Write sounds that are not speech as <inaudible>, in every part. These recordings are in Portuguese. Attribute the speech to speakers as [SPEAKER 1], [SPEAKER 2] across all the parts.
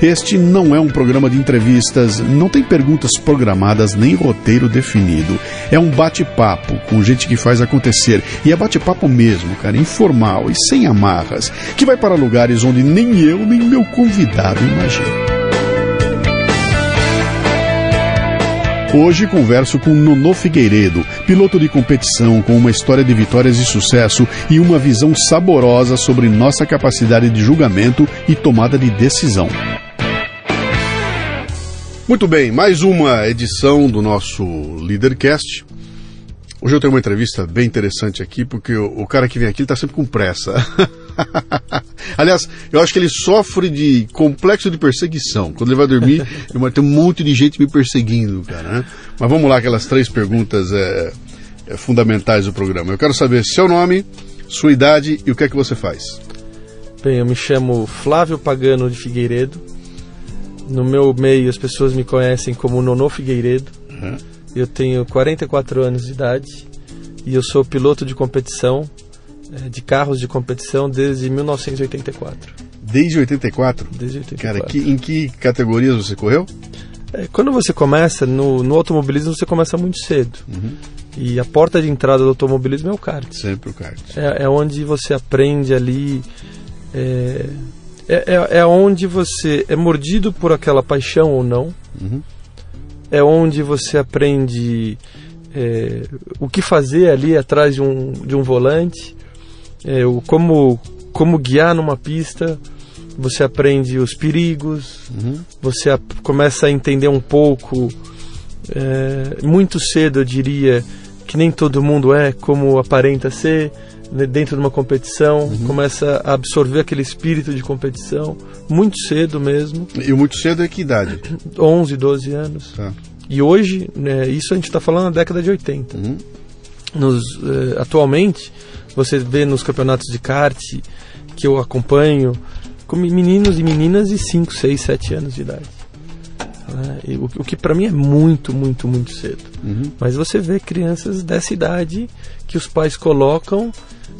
[SPEAKER 1] Este não é um programa de entrevistas, não tem perguntas programadas nem roteiro definido. É um bate-papo com gente que faz acontecer. E é bate-papo mesmo, cara, informal e sem amarras, que vai para lugares onde nem eu nem meu convidado imaginam. Hoje converso com Nono Figueiredo, piloto de competição com uma história de vitórias e sucesso e uma visão saborosa sobre nossa capacidade de julgamento e tomada de decisão. Muito bem, mais uma edição do nosso Leadercast. Hoje eu tenho uma entrevista bem interessante aqui, porque o, o cara que vem aqui está sempre com pressa. <laughs> Aliás, eu acho que ele sofre de complexo de perseguição. Quando ele vai dormir, <laughs> tem um monte de gente me perseguindo, cara. Né? Mas vamos lá, aquelas três perguntas é, é, fundamentais do programa. Eu quero saber seu nome, sua idade e o que é que você faz.
[SPEAKER 2] Bem, eu me chamo Flávio Pagano de Figueiredo. No meu meio, as pessoas me conhecem como Nono Figueiredo. Uhum. Eu tenho 44 anos de idade e eu sou piloto de competição, é, de carros de competição desde 1984.
[SPEAKER 1] Desde 84?
[SPEAKER 2] Desde 84.
[SPEAKER 1] Cara, que, em que categorias você correu?
[SPEAKER 2] É, quando você começa, no, no, automobilismo você começa muito cedo. Uhum. E a porta de entrada do automobilismo é o kart.
[SPEAKER 1] Sempre o kart.
[SPEAKER 2] É, é onde você aprende ali. É, é, é, é onde você é mordido por aquela paixão ou não. Uhum. É onde você aprende é, o que fazer ali atrás de um, de um volante, é, o, como, como guiar numa pista, você aprende os perigos, uhum. você a, começa a entender um pouco, é, muito cedo eu diria, que nem todo mundo é como aparenta ser, dentro de uma competição, uhum. começa a absorver aquele espírito de competição, muito cedo mesmo.
[SPEAKER 1] E muito cedo é que idade?
[SPEAKER 2] 11, 12 anos. Tá. E hoje, né, isso a gente está falando na década de 80. Uhum. Nos, eh, atualmente, você vê nos campeonatos de kart que eu acompanho, com meninos e meninas de 5, 6, 7 anos de idade. É, o, o, que para mim é muito, muito, muito cedo. Uhum. Mas você vê crianças dessa idade que os pais colocam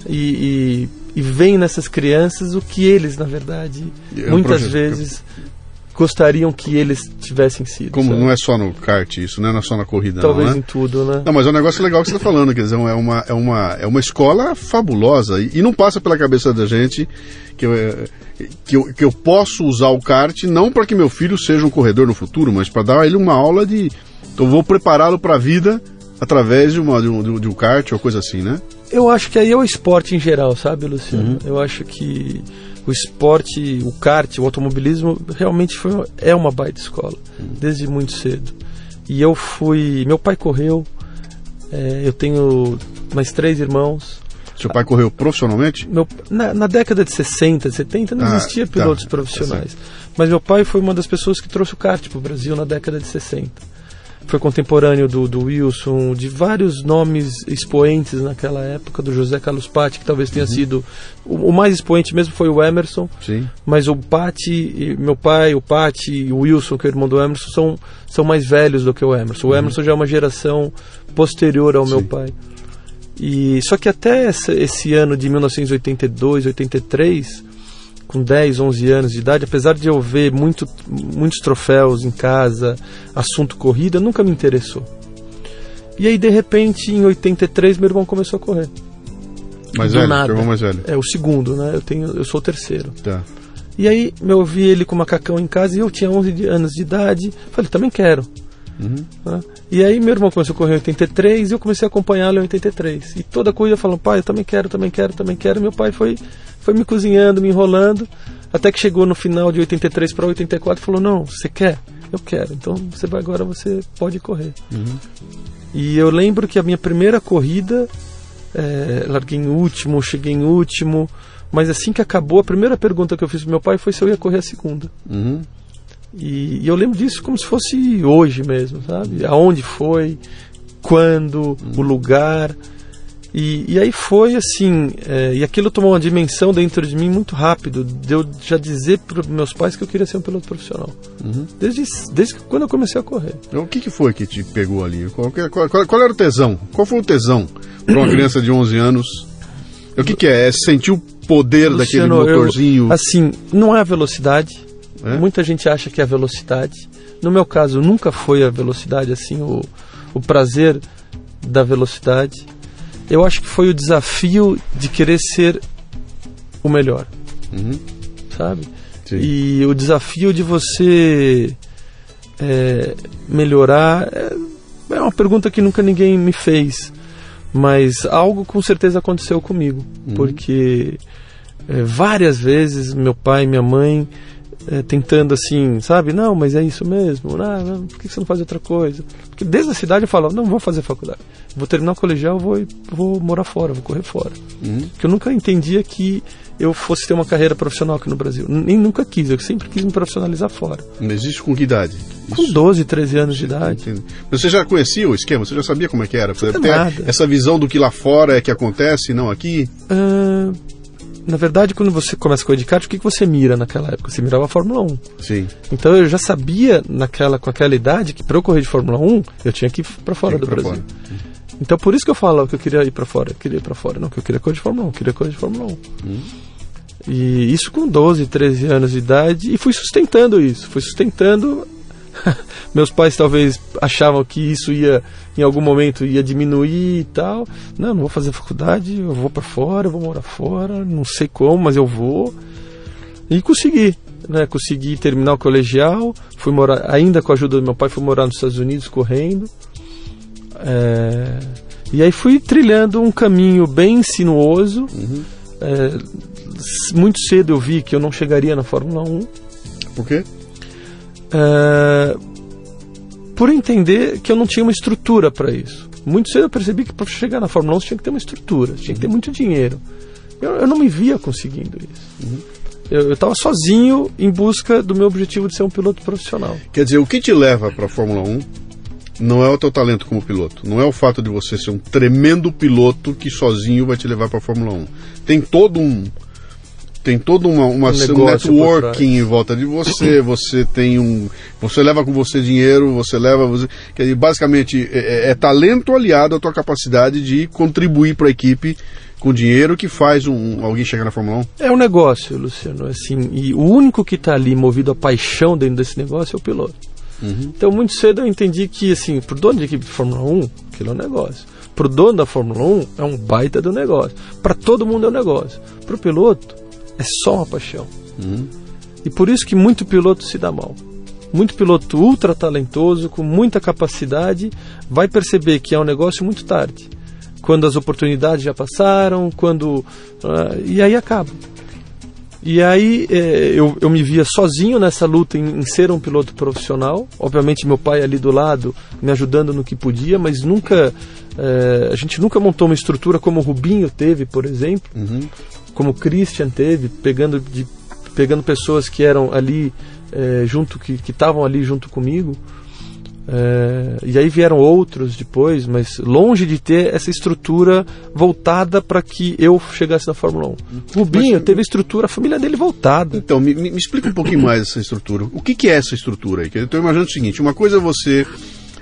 [SPEAKER 2] e, e, e veem nessas crianças o que eles, na verdade, é muitas vezes gostariam que eles tivessem sido.
[SPEAKER 1] Como sabe? não é só no kart isso, né? não é só na corrida,
[SPEAKER 2] Talvez
[SPEAKER 1] não, né?
[SPEAKER 2] em tudo, né?
[SPEAKER 1] Não, mas é um negócio legal que você está falando, quer dizer, é uma, é uma, é uma escola fabulosa e, e não passa pela cabeça da gente que eu, que eu, que eu posso usar o kart não para que meu filho seja um corredor no futuro, mas para dar a ele uma aula de. Então vou prepará-lo para a vida através de, uma, de, um, de um kart ou coisa assim, né?
[SPEAKER 2] Eu acho que aí é o esporte em geral, sabe, Luciano? Uhum. Eu acho que o esporte, o kart, o automobilismo realmente foi, é uma baita escola, uhum. desde muito cedo. E eu fui. Meu pai correu, é, eu tenho mais três irmãos.
[SPEAKER 1] Seu pai correu profissionalmente?
[SPEAKER 2] Meu, na, na, década de 60, 70 não ah, existia tá. pilotos tá, profissionais. Mas meu pai foi uma das pessoas que trouxe o kart para o Brasil na década de 60 foi contemporâneo do, do Wilson, de vários nomes expoentes naquela época, do José Carlos Patti, que talvez tenha uhum. sido. O, o, mais expoente mesmo foi o Emerson.
[SPEAKER 1] Sim.
[SPEAKER 2] Mas o Patti, meu pai, o Patti e o Wilson, que é o irmão do Emerson, são, são mais velhos do que o Emerson. O uhum. Emerson já é uma geração posterior ao Sim. meu pai. E só que até essa, esse ano de 1982, 83, com 10, 11 anos de idade, apesar de eu ver muito, muitos troféus em casa, assunto corrida, nunca me interessou. E aí, de repente, em 83, meu irmão começou a correr.
[SPEAKER 1] Mais Do velho? Nada. Irmão mais velho?
[SPEAKER 2] É, o segundo, né? Eu, tenho, eu sou o terceiro.
[SPEAKER 1] Tá.
[SPEAKER 2] E aí, eu vi ele com macacão em casa e eu tinha 11 anos de idade. Falei, também quero. Uhum. Né? E aí meu irmão começou a correr em 83 e eu comecei a acompanhá-lo em 83. E toda coisa falando, pai, eu também quero, também quero, também quero. E meu pai foi, foi me cozinhando, me enrolando, até que chegou no final de 83 para 84 e falou, não, você quer? Eu quero. Então você vai agora, você pode correr. Uhum. E eu lembro que a minha primeira corrida, é, larguei em último, cheguei em último, mas assim que acabou, a primeira pergunta que eu fiz pro meu pai foi se eu ia correr a segunda. Uhum. E, e, eu lembro disso como se fosse hoje mesmo, sabe? Aonde foi, quando, o lugar. E, e aí foi assim, é, e aquilo tomou uma dimensão dentro de mim muito rápido, de eu já dizer para meus pais que eu queria ser um piloto profissional. Uhum. Desde, desde quando eu comecei a correr.
[SPEAKER 1] Então, o que, que foi que te pegou ali? Qual, qual, qual, qual era o tesão? Qual foi o tesão para uma <coughs> criança de 11 anos? O que, que é? É sentir o poder Luciano, daquele motorzinho?
[SPEAKER 2] Eu, assim, não é a velocidade. É? Muita gente acha que é a velocidade. No meu caso, nunca foi a velocidade, assim, o, o prazer da velocidade eu acho que foi o desafio de querer ser o melhor. Uhum. Sabe? Sim. E o desafio de você é, melhorar é, é, uma pergunta que nunca ninguém me fez. Mas algo com certeza aconteceu comigo. Uhum. Porque é, várias vezes meu pai e minha mãe é, tentando assim, sabe? Não, mas é isso mesmo. Ah, não, por que você não faz outra coisa? Porque desde a cidade eu falo, não vou fazer faculdade. Vou terminar o colegial, vou, vou morar fora, vou correr fora. Uhum. Porque eu nunca entendia que eu fosse ter uma carreira profissional aqui no Brasil. Nem nunca quis, eu sempre quis me profissionalizar fora.
[SPEAKER 1] Mas isso com que idade?
[SPEAKER 2] Com isso... 12, 13 anos de idade.
[SPEAKER 1] Mas você já conhecia o esquema? Você já sabia como é que era? Você essa visão do que lá fora é que acontece, não aqui?
[SPEAKER 2] Uh na verdade, quando você começa a correr de kart, o que, que você mira naquela época? Você mirava a Fórmula 1.
[SPEAKER 1] Sim.
[SPEAKER 2] Então eu já sabia naquela, com aquela idade que para eu correr de Fórmula 1, eu tinha que ir para fora do Brasil. Fora. Então por isso que eu falo que eu queria ir para fora. Eu queria ir para fora. Não, que eu queria correr de Fórmula 1. Eu queria correr de Fórmula 1. Hum. E isso com 12, 13 anos de idade. E fui sustentando isso. Fui sustentando <laughs> Meus pais talvez achavam que isso ia, em algum momento, ia diminuir e tal. Não, não vou fazer faculdade, eu vou para fora, eu vou morar fora, não sei como, mas eu vou. E consegui, né? Consegui terminar o colegial, fui morar, ainda com a ajuda do meu pai, fui morar nos Estados Unidos correndo. É, e aí fui trilhando um caminho bem sinuoso. Uhum. É, muito cedo eu vi que eu não chegaria na Fórmula 1.
[SPEAKER 1] Por quê?
[SPEAKER 2] Uh, por entender que eu não tinha uma estrutura para isso. Muito cedo eu percebi que para chegar na Fórmula 1 você tinha que ter uma estrutura, tinha que ter muito dinheiro. Eu, eu não me via conseguindo isso. Uhum. Eu estava sozinho em busca do meu objetivo de ser um piloto profissional.
[SPEAKER 1] Quer dizer, o que te leva para a Fórmula 1 não é o teu talento como piloto, não é o fato de você ser um tremendo piloto que sozinho vai te levar para a Fórmula 1. Tem todo um tem todo uma, uma um, networking em volta de você, <clears throat> você tem um. Você leva com você dinheiro, você leva. Você, quer dizer, basicamente é, é, é talento aliado à tua capacidade de contribuir para a equipe com dinheiro que faz um, alguém chegar na Fórmula 1?
[SPEAKER 2] É um negócio, Luciano. Assim, e o único que está ali movido a paixão dentro desse negócio é o piloto. Uhum. Então, muito cedo eu entendi que, assim, pro dono de equipe de Fórmula 1, aquilo é um negócio. Pro dono da Fórmula 1, é um baita do negócio. Para todo mundo é um negócio. Pro piloto, é só uma paixão. Uhum. E por isso que muito piloto se dá mal. Muito piloto ultra talentoso, com muita capacidade, vai perceber que é um negócio muito tarde. Quando as oportunidades já passaram, quando. Uh, e aí acaba. E aí é, eu, eu me via sozinho nessa luta em, em, ser um piloto profissional. Obviamente meu pai ali do lado me ajudando no que podia, mas nunca é, a gente nunca montou uma estrutura como o Rubinho teve, por exemplo, uhum como Christian teve, pegando, de, pegando pessoas que eram ali é, junto, que estavam ali junto comigo. É, e aí vieram outros depois, mas longe de ter essa estrutura voltada para que eu chegasse na Fórmula 1. Rubinho mas, teve a estrutura, a família dele voltada.
[SPEAKER 1] Então, me, me explica um pouquinho mais essa estrutura. O que, que é essa estrutura aí? Eu estou imaginando o seguinte: uma coisa é você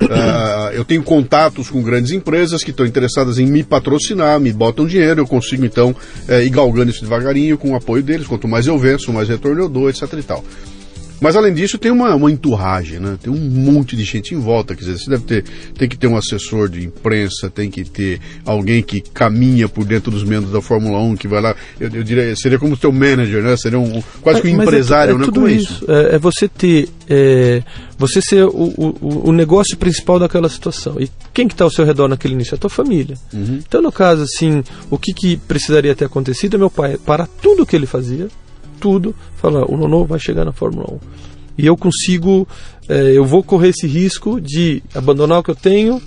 [SPEAKER 1] Uh, eu tenho contatos com grandes empresas que estão interessadas em me patrocinar, me botam dinheiro, eu consigo então uh, ir galgando isso devagarinho com o apoio deles. Quanto mais eu venço, mais retorno eu dou, etc e tal. Mas além disso, tem uma, uma enturragem, né? Tem um monte de gente em volta. Quer dizer, você deve ter tem que ter um assessor de imprensa, tem que ter alguém que caminha por dentro dos membros da Fórmula 1, que vai lá. Eu, eu diria, seria como seu manager, né? Seria um, quase que um empresário, é, é,
[SPEAKER 2] né? Tudo
[SPEAKER 1] como
[SPEAKER 2] isso. isso? É, é, você ter. É, você ser o, o, o, negócio principal daquela situação. E quem que está ao seu redor naquele início? É a tua família. Uhum. Então, no caso, assim, o que, que precisaria ter acontecido é meu pai parar tudo o que ele fazia tudo, falar, o Nono vai chegar na Fórmula 1. E eu consigo, é, eu vou correr esse risco de abandonar o que eu tenho,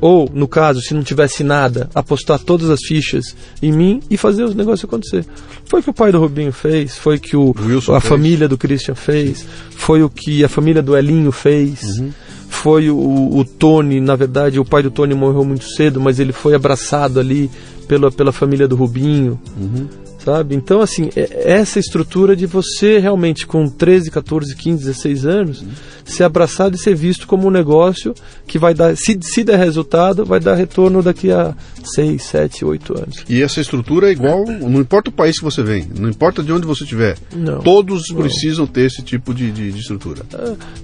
[SPEAKER 2] ou, no caso, se não tivesse nada, apostar todas as fichas em mim e fazer os negócios acontecer. Foi o que o pai do Rubinho fez, foi o que o,
[SPEAKER 1] Wilson
[SPEAKER 2] a
[SPEAKER 1] fez.
[SPEAKER 2] família do Christian fez, foi o que a família do Elinho fez.
[SPEAKER 1] Uhum.
[SPEAKER 2] Foi o, o Tony, na verdade, o pai do Tony morreu muito cedo, mas ele foi abraçado ali pela, pela família do Rubinho
[SPEAKER 1] Uhum.
[SPEAKER 2] Sabe? Então, assim, é- essa estrutura de você realmente, com 13, 14, 15, 16 anos, ser abraçado e ser visto como um negócio que vai dar, se, se der resultado, vai dar retorno daqui a 6, 7, 8 anos.
[SPEAKER 1] E essa estrutura é igual, não importa o país que você vem, não importa de onde você estiver. Todos
[SPEAKER 2] Não.
[SPEAKER 1] precisam ter esse tipo de, de- de estrutura.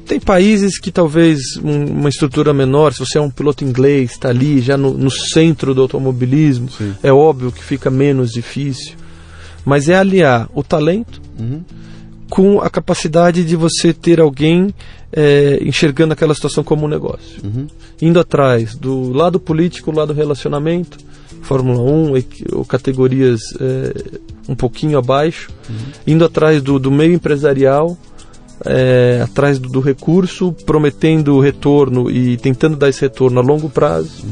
[SPEAKER 2] Tem países que talvez um- uma estrutura menor, se você é um piloto inglês, está ali já no, no centro do automobilismo,
[SPEAKER 1] Sim.
[SPEAKER 2] é óbvio que fica menos difícil. Mas é aliar o talento
[SPEAKER 1] Uhum.
[SPEAKER 2] com a capacidade de você ter alguém é, enxergando aquela situação como um negócio.
[SPEAKER 1] Uhum.
[SPEAKER 2] Indo atrás do lado político, lado relacionamento, Fórmula 1, equi- ou categorias é, um pouquinho abaixo, indo atrás do, do meio empresarial, é, atrás do, do recurso, prometendo retorno e tentando dar esse retorno a longo prazo.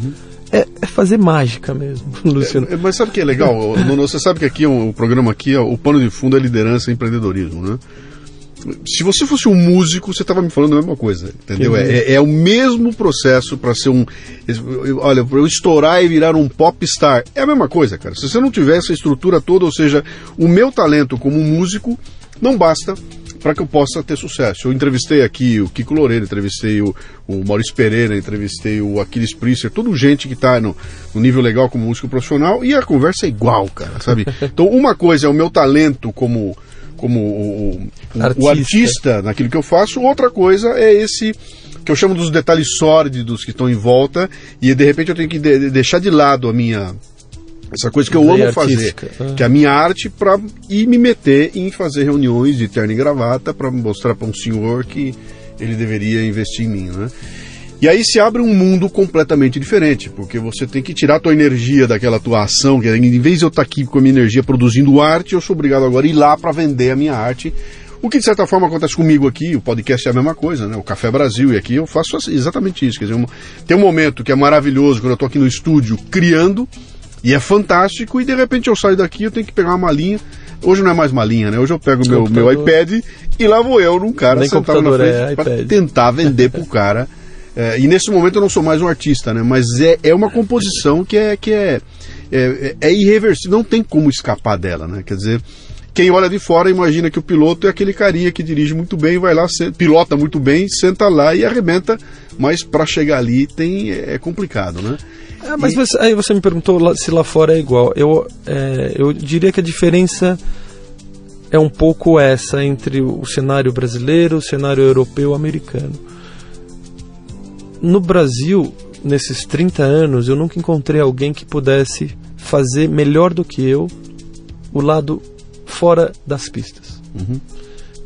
[SPEAKER 2] É, é fazer mágica mesmo, <laughs> Luciano.
[SPEAKER 1] É, Mas sabe o que é legal? <laughs> Nuno, você sabe que aqui o, o programa aqui, o pano de fundo é liderança e empreendedorismo, né? Se você fosse um músico, você estava me falando a mesma coisa, entendeu?
[SPEAKER 2] Entendi.
[SPEAKER 1] É, é o mesmo processo para ser um. Olha, para eu estourar e virar um popstar. É a mesma coisa, cara. Se você não tiver essa estrutura toda, ou seja, o meu talento como músico não basta para que eu possa ter sucesso. Eu entrevistei aqui o Kiko Loureiro, entrevistei o, o Maurício Pereira, entrevistei o Aquiles Priester, tudo gente que está no, no nível legal como músico profissional e a conversa é igual, cara, sabe? <laughs> Então, uma coisa é o meu talento como como o, o- o
[SPEAKER 2] Artista.
[SPEAKER 1] artista naquilo que eu faço, outra coisa é esse que eu chamo dos detalhes sórdidos que estão em volta e de repente eu tenho que de- deixar de lado a minha essa coisa que eu amo fazer.
[SPEAKER 2] Ah.
[SPEAKER 1] que é a minha arte, para ir me meter em fazer reuniões de terno e gravata para mostrar para um senhor que ele deveria investir em mim, né? E aí se abre um mundo completamente diferente, porque você tem que tirar a tua energia daquela tua ação, que em vez de eu estar aqui com a minha energia produzindo arte, eu sou obrigado agora a ir lá para vender a minha arte. O que de certa forma acontece comigo aqui, o podcast é a mesma coisa, né? O Café Brasil e aqui eu faço assim, exatamente isso. Quer dizer, tem um momento que é maravilhoso quando eu estou aqui no estúdio criando, e é fantástico, e de repente eu saio daqui eu tenho que pegar uma malinha. Hoje não é mais malinha, né? Hoje eu pego o meu, meu iPad e lá vou eu num cara
[SPEAKER 2] Nem
[SPEAKER 1] sentado na frente
[SPEAKER 2] é
[SPEAKER 1] para tentar vender pro cara. <laughs> É, e nesse momento eu não sou mais um artista, né? Mas é, é uma composição que é que é, é, é irreversível, não tem como escapar dela, né? Quer dizer, quem olha de fora imagina que o piloto é aquele carinha que dirige muito bem, vai lá, pilota muito bem, senta lá e arrebenta, mas para chegar ali tem é complicado, né?
[SPEAKER 2] Ah, mas você- aí você me perguntou se lá fora é igual. Eu, é, eu diria que a diferença é um pouco essa entre o cenário brasileiro, o cenário europeu e americano. No Brasil, nesses 30 anos, eu nunca encontrei alguém que pudesse fazer melhor do que eu o lado fora das pistas.
[SPEAKER 1] Uhum.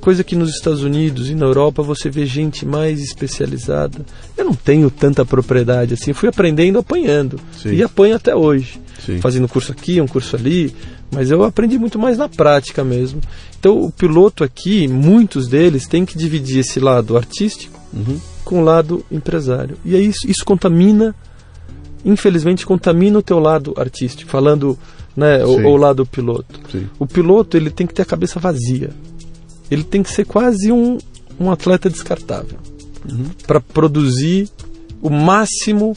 [SPEAKER 2] Coisa que nos Estados Unidos e na Europa você vê gente mais especializada. Eu não tenho tanta propriedade assim, fui aprendendo apanhando.
[SPEAKER 1] Sim.
[SPEAKER 2] E apanho até hoje.
[SPEAKER 1] Sim.
[SPEAKER 2] Fazendo curso aqui, um curso ali, mas eu aprendi muito mais na prática mesmo. Então o piloto aqui, muitos deles têm que dividir esse lado artístico
[SPEAKER 1] Uhum.
[SPEAKER 2] com o lado empresário. E aí isso, isso contamina, infelizmente contamina o teu lado artístico, falando, né, o,
[SPEAKER 1] Sim.
[SPEAKER 2] o lado piloto.
[SPEAKER 1] Sim.
[SPEAKER 2] O piloto ele tem que ter a cabeça vazia. Ele tem que ser quase um, um atleta descartável para produzir o máximo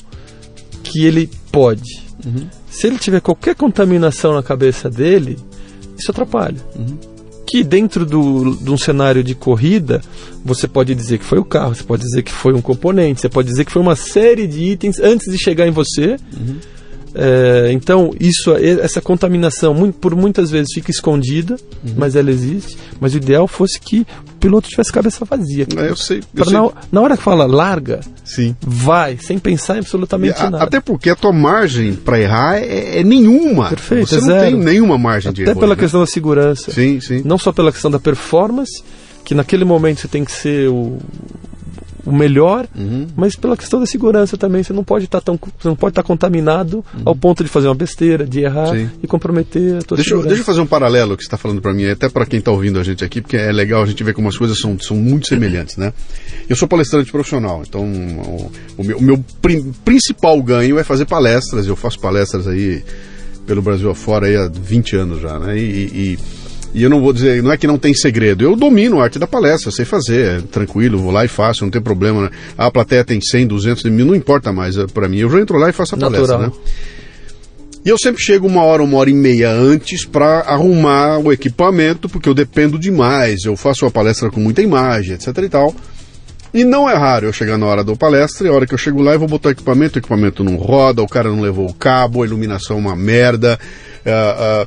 [SPEAKER 2] que ele pode. Se ele tiver qualquer contaminação na cabeça dele, isso atrapalha. Que dentro do, de um cenário de corrida, você pode dizer que foi o carro, você pode dizer que foi um componente, você pode dizer que foi uma série de itens antes de chegar em você. É, então, isso, essa contaminação muito- por muitas vezes fica escondida, mas ela existe. Mas o ideal fosse que o piloto tivesse cabeça vazia.
[SPEAKER 1] É, eu sei. Eu sei.
[SPEAKER 2] na, na hora que fala larga,
[SPEAKER 1] Sim.
[SPEAKER 2] vai, sem pensar em absolutamente
[SPEAKER 1] A-
[SPEAKER 2] nada.
[SPEAKER 1] Até porque a tua margem para errar é, é nenhuma.
[SPEAKER 2] Perfeito,
[SPEAKER 1] Você
[SPEAKER 2] é
[SPEAKER 1] não tem nenhuma margem de
[SPEAKER 2] Até
[SPEAKER 1] erro.
[SPEAKER 2] pela
[SPEAKER 1] né?
[SPEAKER 2] questão da segurança.
[SPEAKER 1] Sim, sim.
[SPEAKER 2] Não só pela questão da performance, que naquele momento você tem que ser o, o melhor, uhum. mas pela questão da segurança também. Você não pode estar tá tão, você não pode estar tá contaminado uhum. ao ponto de fazer uma besteira, de errar Sim. e comprometer a tua
[SPEAKER 1] deixa
[SPEAKER 2] segurança.
[SPEAKER 1] Eu, deixa eu fazer um paralelo que você está falando para mim, até para quem está ouvindo a gente aqui, porque é legal a gente ver como as coisas são, são muito semelhantes, né? Eu sou palestrante profissional, então o, o meu, o meu principal ganho é fazer palestras. Eu faço palestras aí pelo Brasil afora aí há 20 anos já, né? e, e e eu não vou dizer, não é que não tem segredo. Eu domino a arte da palestra, sei fazer, é tranquilo, vou lá e faço, não tem problema. Né? A plateia tem 100, 200 mil, não importa mais é, para mim. Eu já entro lá e faço a Natural. palestra, né? E eu sempre chego uma hora, uma hora e meia antes para arrumar o equipamento, porque eu dependo demais. Eu faço uma palestra com muita imagem, etc e tal. E não é raro eu chegar na hora da palestra e a hora que eu chego lá eu vou botar o equipamento, o equipamento não roda, o cara não levou o cabo, a iluminação é uma merda, a,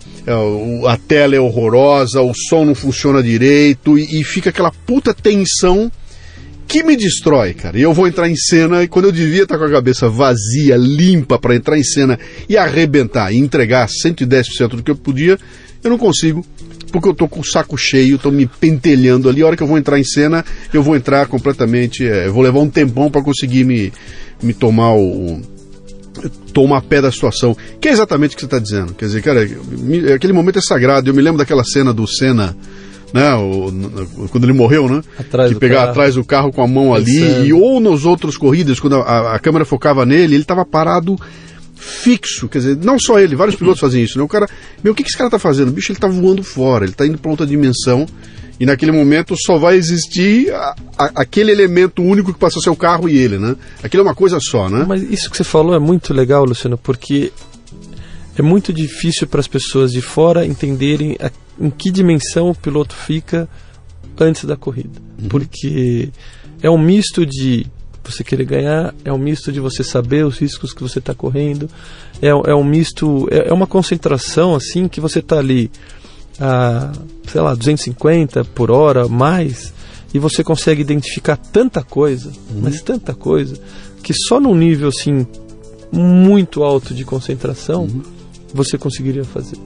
[SPEAKER 1] a, a tela é horrorosa, o som não funciona direito e, e fica aquela puta tensão que me destrói, cara. E eu vou entrar em cena e quando eu devia estar com a cabeça vazia, limpa para entrar em cena e arrebentar e entregar 110% do que eu podia, eu não consigo, porque eu tô com o saco cheio, tô me pentelhando ali. A hora que eu vou entrar em cena, eu vou entrar completamente, é, eu vou levar um tempão para conseguir me, me tomar o, toma pé da situação. Que é exatamente o que você está dizendo. Quer dizer, cara, aquele momento é sagrado. Eu me lembro daquela cena do Senna. Né, o, quando ele morreu, né?
[SPEAKER 2] Atrás
[SPEAKER 1] de pegar atrás do carro com a mão ali, Pensando. e ou nos outros corridas, quando a, a câmera focava nele, ele estava parado fixo, quer dizer, não só ele, vários pilotos fazem isso, né? O cara, meu, o que, que esse cara está fazendo? O bicho, ele está voando fora, ele está indo para outra dimensão, e naquele momento só vai existir a, a, aquele elemento único que passou seu carro e ele, né? Aquilo é uma coisa só, né?
[SPEAKER 2] Mas isso que você falou é muito legal, Luciano, porque é muito difícil para as pessoas de fora entenderem a, em que dimensão o piloto fica antes da corrida. Uhum. Porque é um misto de você querer ganhar, é um misto de você saber os riscos que você está correndo, é, é um misto, é, é uma concentração assim que você está ali a, sei lá, 250 por hora, mais, e você consegue identificar tanta coisa, uhum. mas tanta coisa, que só num nível assim muito alto de concentração uhum. você conseguiria fazer.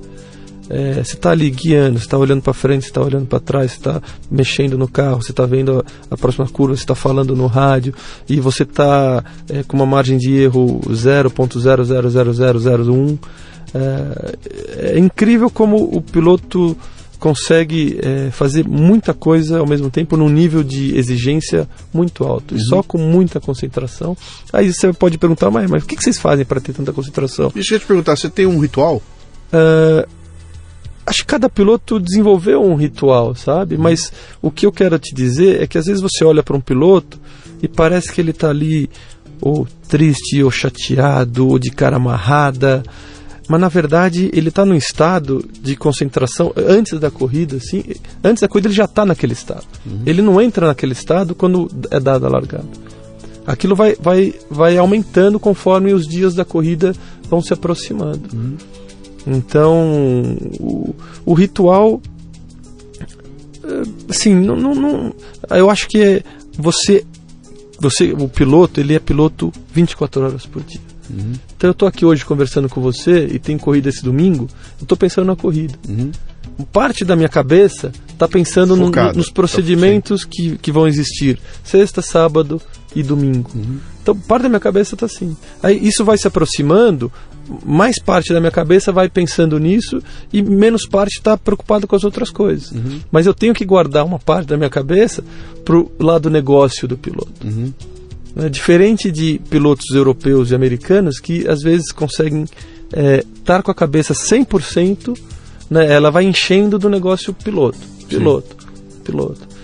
[SPEAKER 2] É, você está ali guiando, você está olhando para frente, você está olhando para trás, você está mexendo no carro, você está vendo a, a, próxima curva, você está falando no rádio e você está é, com uma margem de erro 0.000001 é, é incrível como o piloto consegue é, fazer muita coisa ao mesmo tempo num nível de exigência muito alto uhum. e só com muita concentração. Aí você pode perguntar, mas, mas o que, que vocês fazem para ter tanta concentração?
[SPEAKER 1] Deixa eu te perguntar, você tem um ritual?
[SPEAKER 2] Uh, acho que cada piloto desenvolveu um ritual, sabe? Uhum. Mas o que eu quero te dizer é que às vezes você olha para um piloto e parece que ele está ali ou triste, ou chateado, ou de cara amarrada mas na verdade ele está num estado de concentração antes da corrida, assim, antes da corrida ele já está naquele estado. Uhum. Ele não entra naquele estado quando é dada a largada. Aquilo vai, vai, vai aumentando conforme os dias da corrida vão se aproximando. Uhum. Então, o, o ritual, eh, assim, não, não, não, eu acho que é você, você, o piloto, ele é piloto 24 horas por dia. Uhum. Então eu estou aqui hoje conversando com você e tem corrida esse domingo, eu estou pensando na corrida. Uhum. Parte da minha cabeça está pensando no, nos procedimentos que, que vão existir sexta, sábado e domingo. Uhum. Então parte da minha cabeça está assim. Aí isso vai se aproximando, mais parte da minha cabeça vai pensando nisso e menos parte está preocupada com as outras coisas. Uhum. Mas eu tenho que guardar uma parte da minha cabeça para o lado negócio do piloto. Uhum. É diferente de pilotos europeus e americanos que às vezes conseguem estar é, com a cabeça 100%, né, ela vai enchendo do negócio piloto, piloto, Sim. piloto.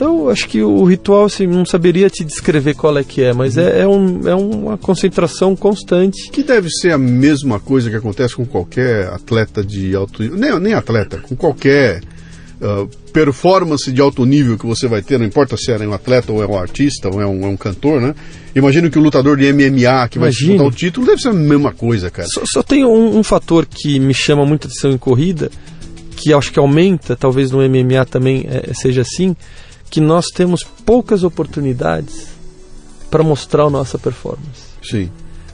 [SPEAKER 2] Então, acho que o ritual, assim, não saberia te descrever qual é que é, mas uhum. é, é, um, é uma concentração constante.
[SPEAKER 1] Que deve ser a mesma coisa que acontece com qualquer atleta de alto nem, nem atleta, com qualquer uh, performance de alto nível que você vai ter, não importa se é um atleta ou é um artista ou é um, é um cantor, né? Imagino que o lutador de MMA que vai disputar o título deve ser a mesma coisa, cara.
[SPEAKER 2] Só, só tem um, um, fator que me chama muita atenção em corrida, que acho que aumenta, talvez no MMA também é, seja assim, que nós temos poucas oportunidades para mostrar a nossa performance.
[SPEAKER 1] Sim.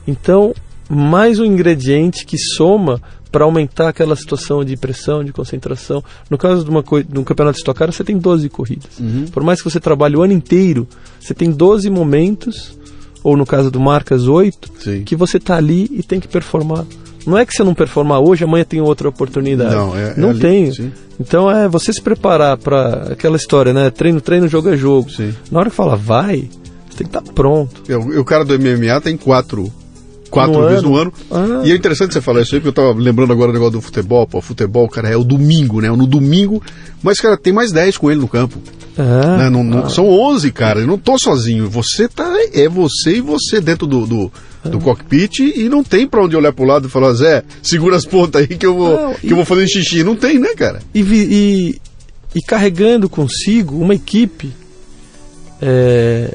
[SPEAKER 2] Então, mais um ingrediente que soma para aumentar aquela situação de pressão, de concentração. No caso de, uma, de um campeonato de Stock Car, você tem 12 corridas.
[SPEAKER 1] Uhum.
[SPEAKER 2] Por mais que você trabalhe o ano inteiro, você tem 12 momentos, ou no caso do Marcas, 8,
[SPEAKER 1] Sim.
[SPEAKER 2] que você está ali e tem que performar. Não é que você não performar hoje, amanhã tem outra oportunidade.
[SPEAKER 1] Não, é- é
[SPEAKER 2] não
[SPEAKER 1] ali,
[SPEAKER 2] tem.
[SPEAKER 1] sim.
[SPEAKER 2] Então é você se preparar para aquela história, né? Treino, treino, jogo é jogo.
[SPEAKER 1] Sim.
[SPEAKER 2] Na hora que fala vai, você tem que estar pronto.
[SPEAKER 1] E o, e o cara do MMA tem quatro, quatro
[SPEAKER 2] No
[SPEAKER 1] vezes
[SPEAKER 2] ano?
[SPEAKER 1] no ano.
[SPEAKER 2] Ah.
[SPEAKER 1] E é interessante você falar isso aí, porque eu tava lembrando agora do negócio do futebol. Pô, futebol, cara, é o domingo, né? No domingo, mas, cara, tem mais 10 com ele no campo.
[SPEAKER 2] É.
[SPEAKER 1] né? Não- não- São 11, cara. Eu não tô sozinho. Você tá. É você e você dentro do, do, do cockpit e não tem pra onde olhar pro lado e falar, Zé, segura as pontas aí que eu vou,
[SPEAKER 2] Não,
[SPEAKER 1] que eu vou fazer xixi. Não tem, né, cara?
[SPEAKER 2] e, e- e carregando consigo uma equipe é,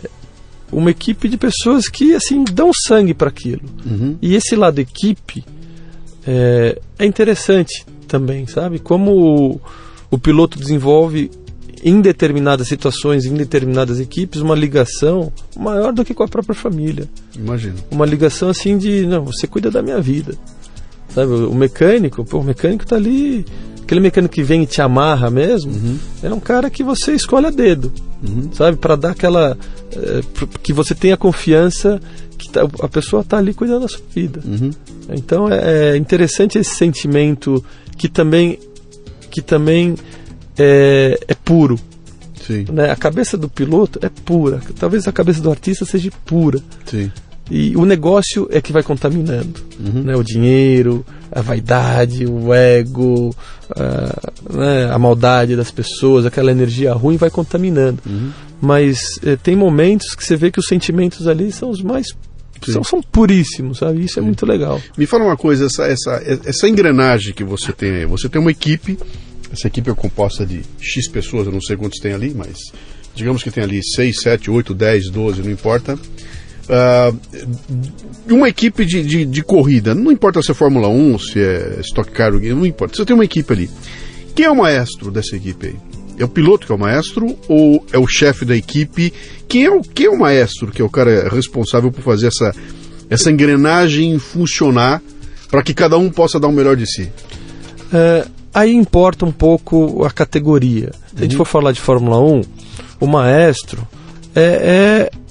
[SPEAKER 2] uma equipe de pessoas que assim dão sangue para aquilo
[SPEAKER 1] Uhum.
[SPEAKER 2] e esse lado equipe é, é interessante também sabe como o, o piloto desenvolve em determinadas situações em determinadas equipes uma ligação maior do que com a própria família
[SPEAKER 1] Imagino.
[SPEAKER 2] uma ligação assim de não você cuida da minha vida sabe o mecânico pô, o mecânico tá ali aquele mecânico que vem e te amarra mesmo é um cara que você escolhe a dedo sabe? Para dar aquela pro- que você tenha confiança que tá- a pessoa tá ali cuidando da sua vida.
[SPEAKER 1] Uhum.
[SPEAKER 2] então é, é interessante esse sentimento que também que também é, é puro.
[SPEAKER 1] Sim,
[SPEAKER 2] né? a cabeça do piloto é pura. Talvez a cabeça do artista seja pura.
[SPEAKER 1] Sim.
[SPEAKER 2] E o negócio é que vai contaminando.
[SPEAKER 1] Uhum.
[SPEAKER 2] Né? O dinheiro, a vaidade, o ego, a, né? a maldade das pessoas, aquela energia ruim vai contaminando.
[SPEAKER 1] Uhum.
[SPEAKER 2] Mas eh, tem momentos que você vê que os sentimentos ali são os mais. São, são puríssimos, sabe? Isso é muito legal.
[SPEAKER 1] Me fala uma coisa, essa, essa, essa engrenagem que você tem aí. Você tem uma equipe, essa equipe é composta de X pessoas, eu não sei quantos tem ali, mas digamos que tem ali 6, 7, 8, 10, 12, não importa. Ah, uma equipe de, de, de corrida, não importa se é Fórmula 1, se é Stock Car, não importa. Você tem uma equipe ali. Quem é o maestro dessa equipe aí? É o piloto que é o maestro ou é o chefe da equipe? Quem é o, quem é o maestro, que é o cara responsável por fazer essa, essa engrenagem funcionar para que cada um possa dar o melhor de si?
[SPEAKER 2] É, aí importa um pouco a categoria. Se a gente for falar de Fórmula 1, o maestro é, é-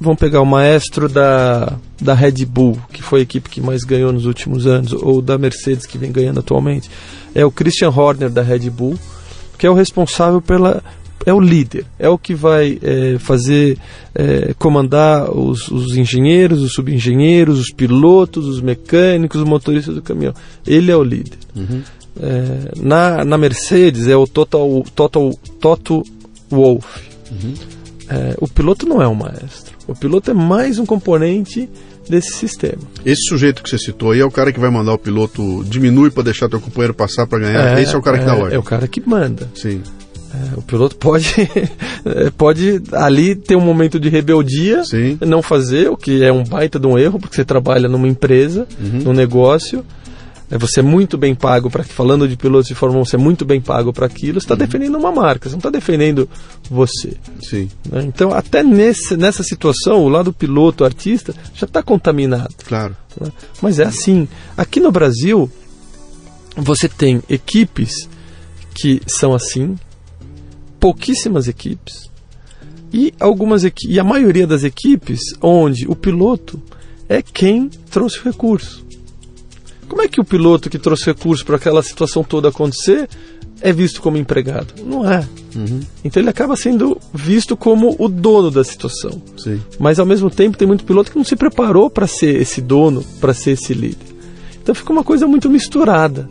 [SPEAKER 2] Vamos pegar o maestro da, da Red Bull, que foi a equipe que mais ganhou nos últimos anos, ou da Mercedes, que vem ganhando atualmente. É o Christian Horner da Red Bull, que é o responsável pela. É o líder, é o que vai é, fazer, é, comandar os, os engenheiros, os subengenheiros, os pilotos, os mecânicos, os motoristas do caminhão. Ele é o líder. É, na, na Mercedes é o Total, Total, Toto Wolff. É, o piloto não é um maestro. O piloto é mais um componente desse sistema.
[SPEAKER 1] Esse sujeito que você citou aí é o cara que vai mandar o piloto diminui para deixar teu companheiro passar para ganhar. Esse é o cara que dá ordem.
[SPEAKER 2] É o cara que manda.
[SPEAKER 1] Sim.
[SPEAKER 2] É, o piloto pode, é, <laughs> pode ali ter um momento de rebeldia,
[SPEAKER 1] Sim.
[SPEAKER 2] não fazer, o que é um baita de um erro, porque você trabalha numa empresa,
[SPEAKER 1] Uhum.
[SPEAKER 2] num negócio. É, Você é muito bem pago para falando de pilotos de Fórmula 1, você é muito bem pago para aquilo. Você está
[SPEAKER 1] Uhum.
[SPEAKER 2] defendendo uma marca, você não está defendendo você.
[SPEAKER 1] Sim.
[SPEAKER 2] né? Então, até nesse, nessa situação, o lado piloto, artista, já está contaminado.
[SPEAKER 1] Claro.
[SPEAKER 2] né? Mas é assim. Aqui no Brasil, você tem equipes que são assim, pouquíssimas equipes, e algumas e a maioria das equipes onde o piloto é quem trouxe o recurso. Como é que o piloto que trouxe recurso para aquela situação toda acontecer é visto como empregado? Não é. Então ele acaba sendo visto como o dono da situação.
[SPEAKER 1] Sim.
[SPEAKER 2] Mas ao mesmo tempo tem muito piloto que não se preparou para ser esse dono, para ser esse líder. Então fica uma coisa muito misturada.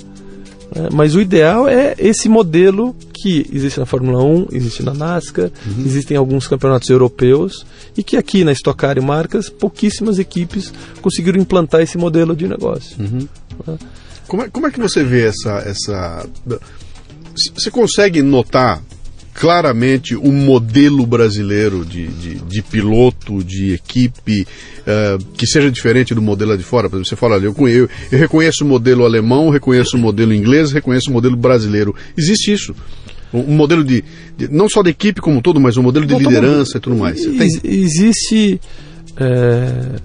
[SPEAKER 2] né? Mas o ideal é esse modelo que existe na Fórmula 1, existe na NASCAR, existem alguns campeonatos europeus e que aqui na Stock Car e marcas pouquíssimas equipes conseguiram implantar esse modelo de negócio.
[SPEAKER 1] Como é, como é que você vê essa. essa... Você consegue notar claramente o modelo brasileiro de, de, de piloto, de equipe, eh, que seja diferente do modelo lá de fora? Por exemplo, você fala ali, eu, eu, eu reconheço o modelo alemão, reconheço o modelo inglês, reconheço o modelo brasileiro. Existe isso. Um modelo de, de- não só da equipe como um todo, mas um modelo de
[SPEAKER 2] Bom,
[SPEAKER 1] liderança e tudo mais. Tem?
[SPEAKER 2] Existe. é,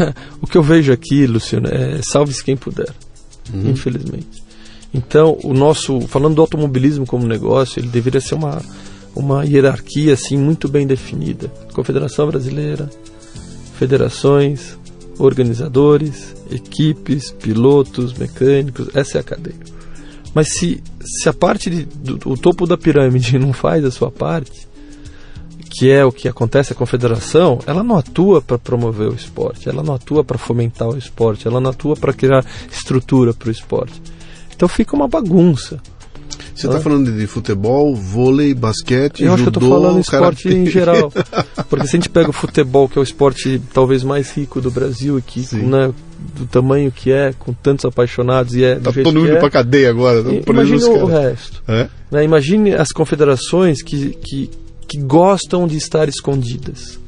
[SPEAKER 2] <laughs> o que eu vejo aqui, Luciano, é salve-se quem puder. uhum. infelizmente. Então, o nosso, falando do automobilismo como negócio, ele deveria ser uma, uma hierarquia assim muito bem definida. Confederação Brasileira, federações, organizadores, equipes, pilotos, mecânicos, essa é a cadeia. Mas se, se a parte de, do o topo da pirâmide <laughs> não faz a sua parte, que é o que acontece a confederação, ela não atua para promover o esporte, ela não atua para fomentar o esporte, ela não atua para criar estrutura para o esporte. Então fica uma bagunça.
[SPEAKER 1] Você está falando de futebol, vôlei, basquete,
[SPEAKER 2] Eu
[SPEAKER 1] acho
[SPEAKER 2] que eu estou falando esporte em geral. <laughs> Porque se a gente pega o futebol, que é o esporte talvez mais rico do Brasil, que né, do tamanho que é, com tantos apaixonados e é
[SPEAKER 1] tá todo mundo indo
[SPEAKER 2] é,
[SPEAKER 1] para cadeia agora.
[SPEAKER 2] Imagine o resto. É? Né, imagine as confederações que, que, que gostam de estar escondidas.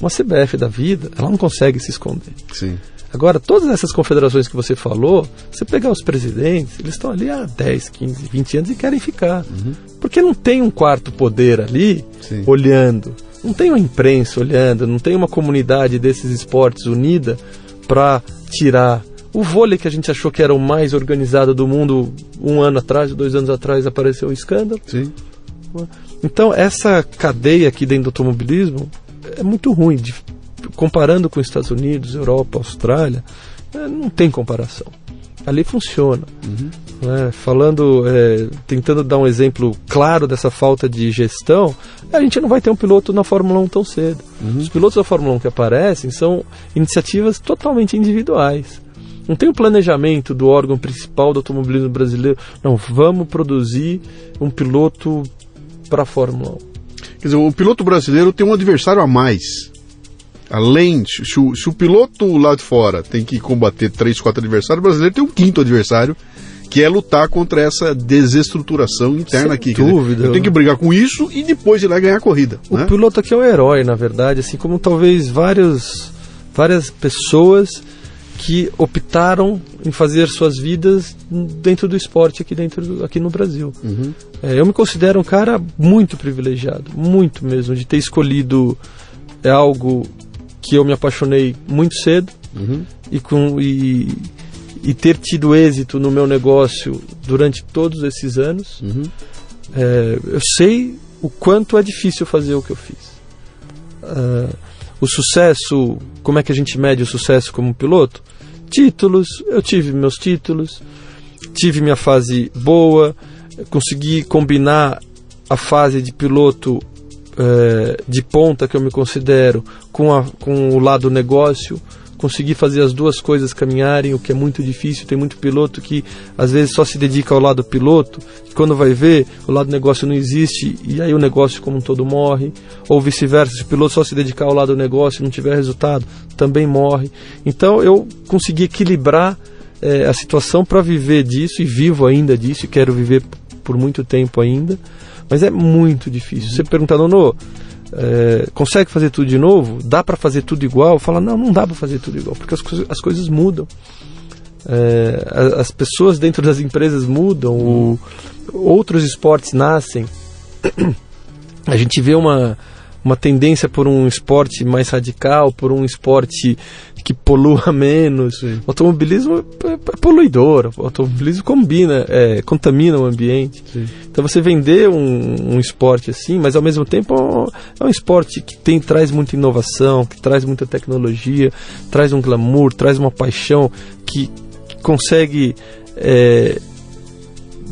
[SPEAKER 2] Uma CBF da vida, ela não consegue se esconder.
[SPEAKER 1] Sim.
[SPEAKER 2] Agora, todas essas confederações que você falou, você pegar os presidentes, eles estão ali há 10, 15, 20 anos e querem ficar. Uhum. Porque não tem um quarto poder ali Sim. olhando. Não tem uma imprensa olhando, não tem uma comunidade desses esportes unida para tirar. O vôlei que a gente achou que era o mais organizado do mundo um ano atrás, dois anos atrás, apareceu um escândalo.
[SPEAKER 1] Sim.
[SPEAKER 2] Então, essa cadeia aqui dentro do automobilismo é muito ruim, de, comparando com os Estados Unidos, Europa, Austrália, é, não tem comparação. Ali funciona. Uhum. Né? Falando, é, tentando dar um exemplo claro dessa falta de gestão, a gente não vai ter um piloto na Fórmula 1 tão cedo. Uhum. Os pilotos da Fórmula 1 que aparecem são iniciativas totalmente individuais. Não tem o um planejamento do órgão principal do automobilismo brasileiro. Não, vamos produzir um piloto para a Fórmula 1.
[SPEAKER 1] Quer dizer, o piloto brasileiro tem um adversário a mais além, se o, se o piloto lá de fora tem que combater três, quatro adversários, o brasileiro tem um quinto adversário, que é lutar contra essa desestruturação interna Sem aqui.
[SPEAKER 2] Dúvida.
[SPEAKER 1] Tenho que brigar com isso e depois ir lá ganhar a corrida.
[SPEAKER 2] O
[SPEAKER 1] né?
[SPEAKER 2] piloto aqui é um herói, na verdade, assim como talvez vários, várias pessoas que optaram em fazer suas vidas dentro do esporte aqui dentro do, aqui no Brasil. Uhum. É, eu me considero um cara muito privilegiado, muito mesmo, de ter escolhido é algo que eu me apaixonei muito cedo uhum. e, com, e, e, ter tido êxito no meu negócio durante todos esses anos. Uhum. É, eu sei o quanto é difícil fazer o que eu fiz. Uh, o sucesso, como é que a gente mede o sucesso como piloto? Títulos, eu tive meus títulos, tive minha fase boa, consegui combinar a fase de piloto é, de ponta que eu me considero com, a, com o lado negócio, conseguir fazer as duas coisas caminharem, o que é muito difícil. Tem muito piloto que às vezes só se dedica ao lado piloto, e quando vai ver, o lado negócio não existe e aí o negócio como um todo morre. Ou vice-versa, se o piloto só se dedicar ao lado negócio e não tiver resultado, também morre. Então eu consegui equilibrar é, a situação para viver disso e vivo ainda disso e quero viver por muito tempo ainda. Mas é muito difícil. Você pergunta, Nono, é, consegue fazer tudo de novo? Dá para fazer tudo igual? Fala, não, não dá para fazer tudo igual, porque as, as coisas mudam. É, as pessoas dentro das empresas mudam, o, outros esportes nascem. A gente vê uma, uma tendência por um esporte mais radical, por um esporte que polua <laughs> menos. Sim. O automobilismo é, é poluidor, o automobilismo combina, é, contamina o ambiente. Sim. Então você vender um, um, esporte assim, mas ao mesmo tempo é um esporte que tem, traz muita inovação, que traz muita tecnologia, traz um glamour, traz uma paixão que, que consegue é,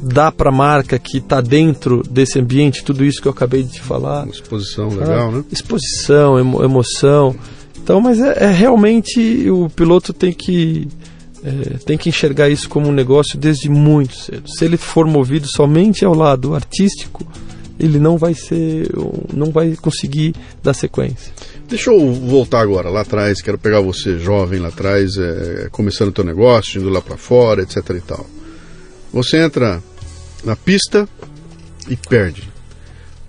[SPEAKER 2] dá para a marca que está dentro desse ambiente tudo isso que eu acabei de te falar. Uma
[SPEAKER 1] exposição legal, ah, né?
[SPEAKER 2] Exposição, emo emoção. Então, mas é, é, realmente o piloto tem que é, tem que enxergar isso como um negócio desde muito cedo. Se ele for movido somente ao lado artístico, ele não vai ser, não vai conseguir dar sequência.
[SPEAKER 1] Deixa eu voltar agora lá atrás. Quero pegar você jovem lá atrás, é, começando o teu negócio, indo lá para fora, etc. e tal. Você entra na pista e perde.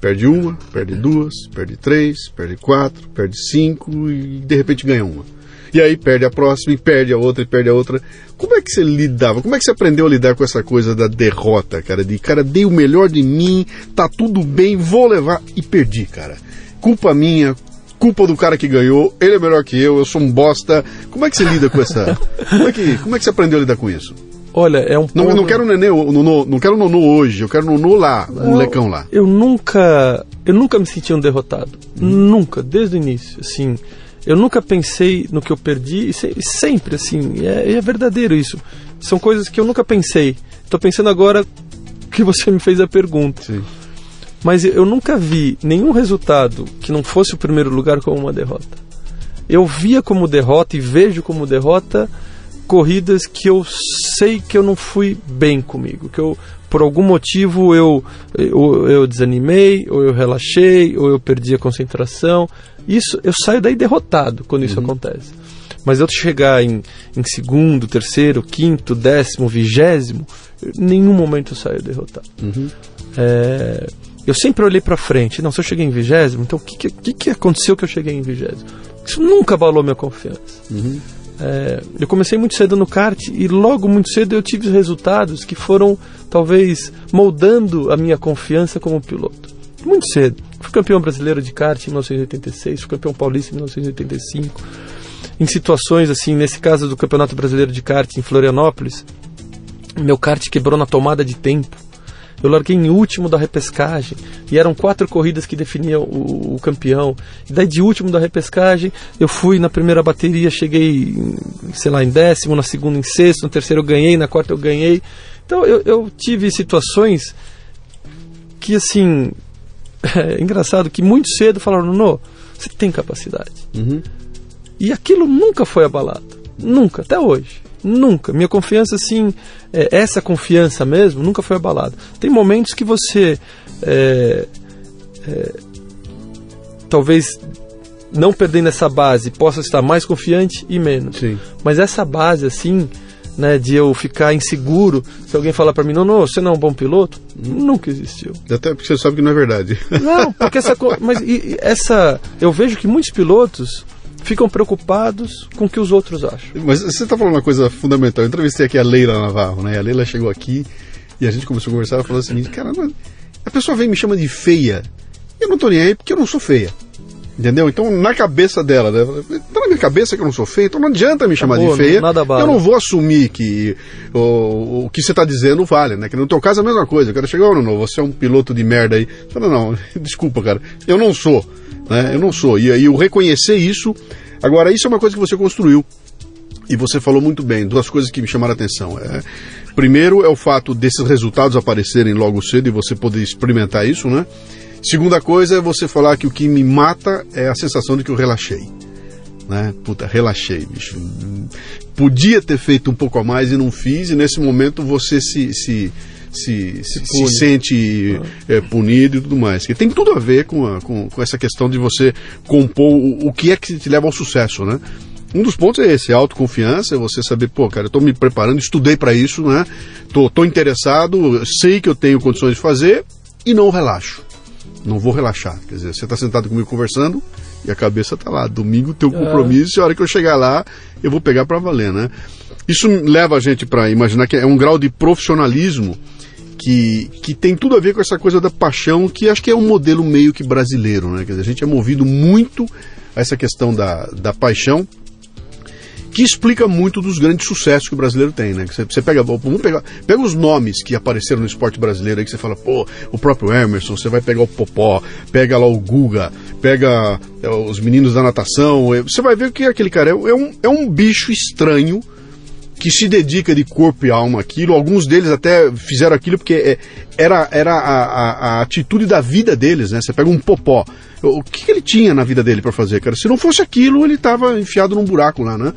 [SPEAKER 1] Perde uma, perde duas, perde três, perde quatro, perde cinco e de repente ganha uma. E aí perde a próxima, e perde a outra, e perde a outra. Como é que você lidava? Como é que você aprendeu a lidar com essa coisa da derrota, cara? De, cara, dei o melhor de mim, tá tudo bem, vou levar e perdi, cara. Culpa minha, culpa do cara que ganhou, ele é melhor que eu, eu sou um bosta. Como é que você lida com essa. Como é que, como é que você aprendeu a lidar com isso?
[SPEAKER 2] Olha, é um
[SPEAKER 1] Não, eu não quero nenê, nonô, não quero nonô hoje, eu quero nonô lá, um lecão lá.
[SPEAKER 2] Eu nunca, eu nunca me senti um derrotado. Hum. Nunca, desde o início, assim. Eu nunca pensei no que eu perdi e, se, sempre, assim, é, é, verdadeiro isso. São coisas que eu nunca pensei. Estou pensando agora que você me fez a pergunta.
[SPEAKER 1] Sim.
[SPEAKER 2] Mas eu nunca vi nenhum resultado que não fosse o primeiro lugar como uma derrota. Eu via como derrota e vejo como derrota corridas que eu sei que eu não fui bem comigo, que eu por algum motivo eu, eu, eu desanimei, ou eu relaxei, ou eu perdi a concentração. Isso eu saio daí derrotado quando isso uhum. acontece. Mas eu chegar em, em segundo, terceiro, quinto, décimo, vigésimo, em nenhum momento eu saio derrotado.
[SPEAKER 1] Uhum.
[SPEAKER 2] É, eu sempre olhei para frente. Não, se eu cheguei em vigésimo, então o que, que, que aconteceu que eu cheguei em vigésimo? Isso nunca abalou minha confiança.
[SPEAKER 1] Uhum.
[SPEAKER 2] É, eu comecei muito cedo no kart e logo muito cedo eu tive resultados que foram talvez moldando a minha confiança como piloto. Muito cedo. Fui campeão brasileiro de kart em 1986, fui campeão paulista em 1985. Em situações assim, nesse caso do Campeonato Brasileiro de Kart em Florianópolis, meu kart quebrou na tomada de tempo eu larguei em último da repescagem e eram quatro corridas que definiam o, o, campeão. E daí de último da repescagem eu fui na primeira bateria, cheguei, sei lá, em décimo, na segunda em sexto, no terceiro eu ganhei, na quarta eu ganhei. Então eu, eu tive situações que assim <laughs> é engraçado que muito cedo falaram no você tem capacidade.
[SPEAKER 1] Uhum.
[SPEAKER 2] E aquilo nunca foi abalado, nunca até hoje. Nunca. Minha confiança, assim, é, essa confiança mesmo, nunca foi abalada. Tem momentos que você. É, é, talvez não perdendo essa base possa estar mais confiante e menos.
[SPEAKER 1] Sim.
[SPEAKER 2] Mas essa base, assim, né, de eu ficar inseguro, se alguém falar para mim, não, não, você não é um bom piloto, hum. nunca existiu.
[SPEAKER 1] Até porque você sabe que não é verdade.
[SPEAKER 2] Não, porque essa. Mas essa. Eu vejo que muitos pilotos ficam preocupados com o que os outros acham.
[SPEAKER 1] Mas você está falando uma coisa fundamental. Eu entrevistei aqui a Leila Navarro, né? A Leila chegou aqui e a gente começou a conversar. Ela falou o seguinte: cara, a pessoa vem e me chama de feia. Eu não tô nem aí porque eu não sou feia. Entendeu? Então, na cabeça dela, né? tá na minha cabeça que eu não sou feia, então não adianta me chamar de feia.
[SPEAKER 2] Nada
[SPEAKER 1] eu não vou assumir que o, o que você está dizendo vale, né? Que no teu caso é a mesma coisa. Eu quero chegar, não, não, você é um piloto de merda aí. Fala, não, <laughs> desculpa, cara, eu não sou. Né? Eu não sou. E aí, o reconhecer isso. Agora, isso é uma coisa que você construiu. E você falou muito bem, duas coisas que me chamaram a atenção. É, primeiro é o fato desses resultados aparecerem logo cedo e você poder experimentar isso, né? Segunda coisa é você falar que o que me mata é a sensação de que eu relaxei. Né? Puta, relaxei, bicho. Podia ter feito um pouco a mais e não fiz, e nesse momento você se, se se, se, se sente é, punido e tudo mais. Que tem tudo a ver com, a, com, com, essa questão de você compor o, o que é que te leva ao sucesso, né? Um dos pontos é esse, a autoconfiança, é você saber, pô, cara, eu tô me preparando, estudei para isso, né? Tô, tô interessado, sei que eu tenho condições de fazer e não relaxo. Não vou relaxar. Quer dizer, você está sentado comigo conversando e a cabeça tá lá. Domingo, teu é. compromisso, e a hora que eu chegar lá, eu vou pegar para valer, né? Isso leva a gente para imaginar que é um grau de profissionalismo que, que tem tudo a ver com essa coisa da paixão, que acho que é um modelo meio que brasileiro, né? Quer dizer, a gente é movido muito a essa questão da, da paixão, que explica muito dos grandes sucessos que o brasileiro tem, né? Você, pega, pega os nomes que apareceram no esporte brasileiro aí que você fala, pô, o próprio Emerson, você vai pegar o Popó, pega lá o Guga, pega é, os meninos da natação, é, você vai ver que aquele cara é, é um, é um bicho estranho que se dedica de corpo e alma àquilo. Alguns deles até fizeram aquilo porque é, era, era a, a, a atitude da vida deles, né? Você pega um popó. O que, que ele tinha na vida dele para fazer, cara? Se não fosse aquilo, ele estava enfiado num buraco lá, né?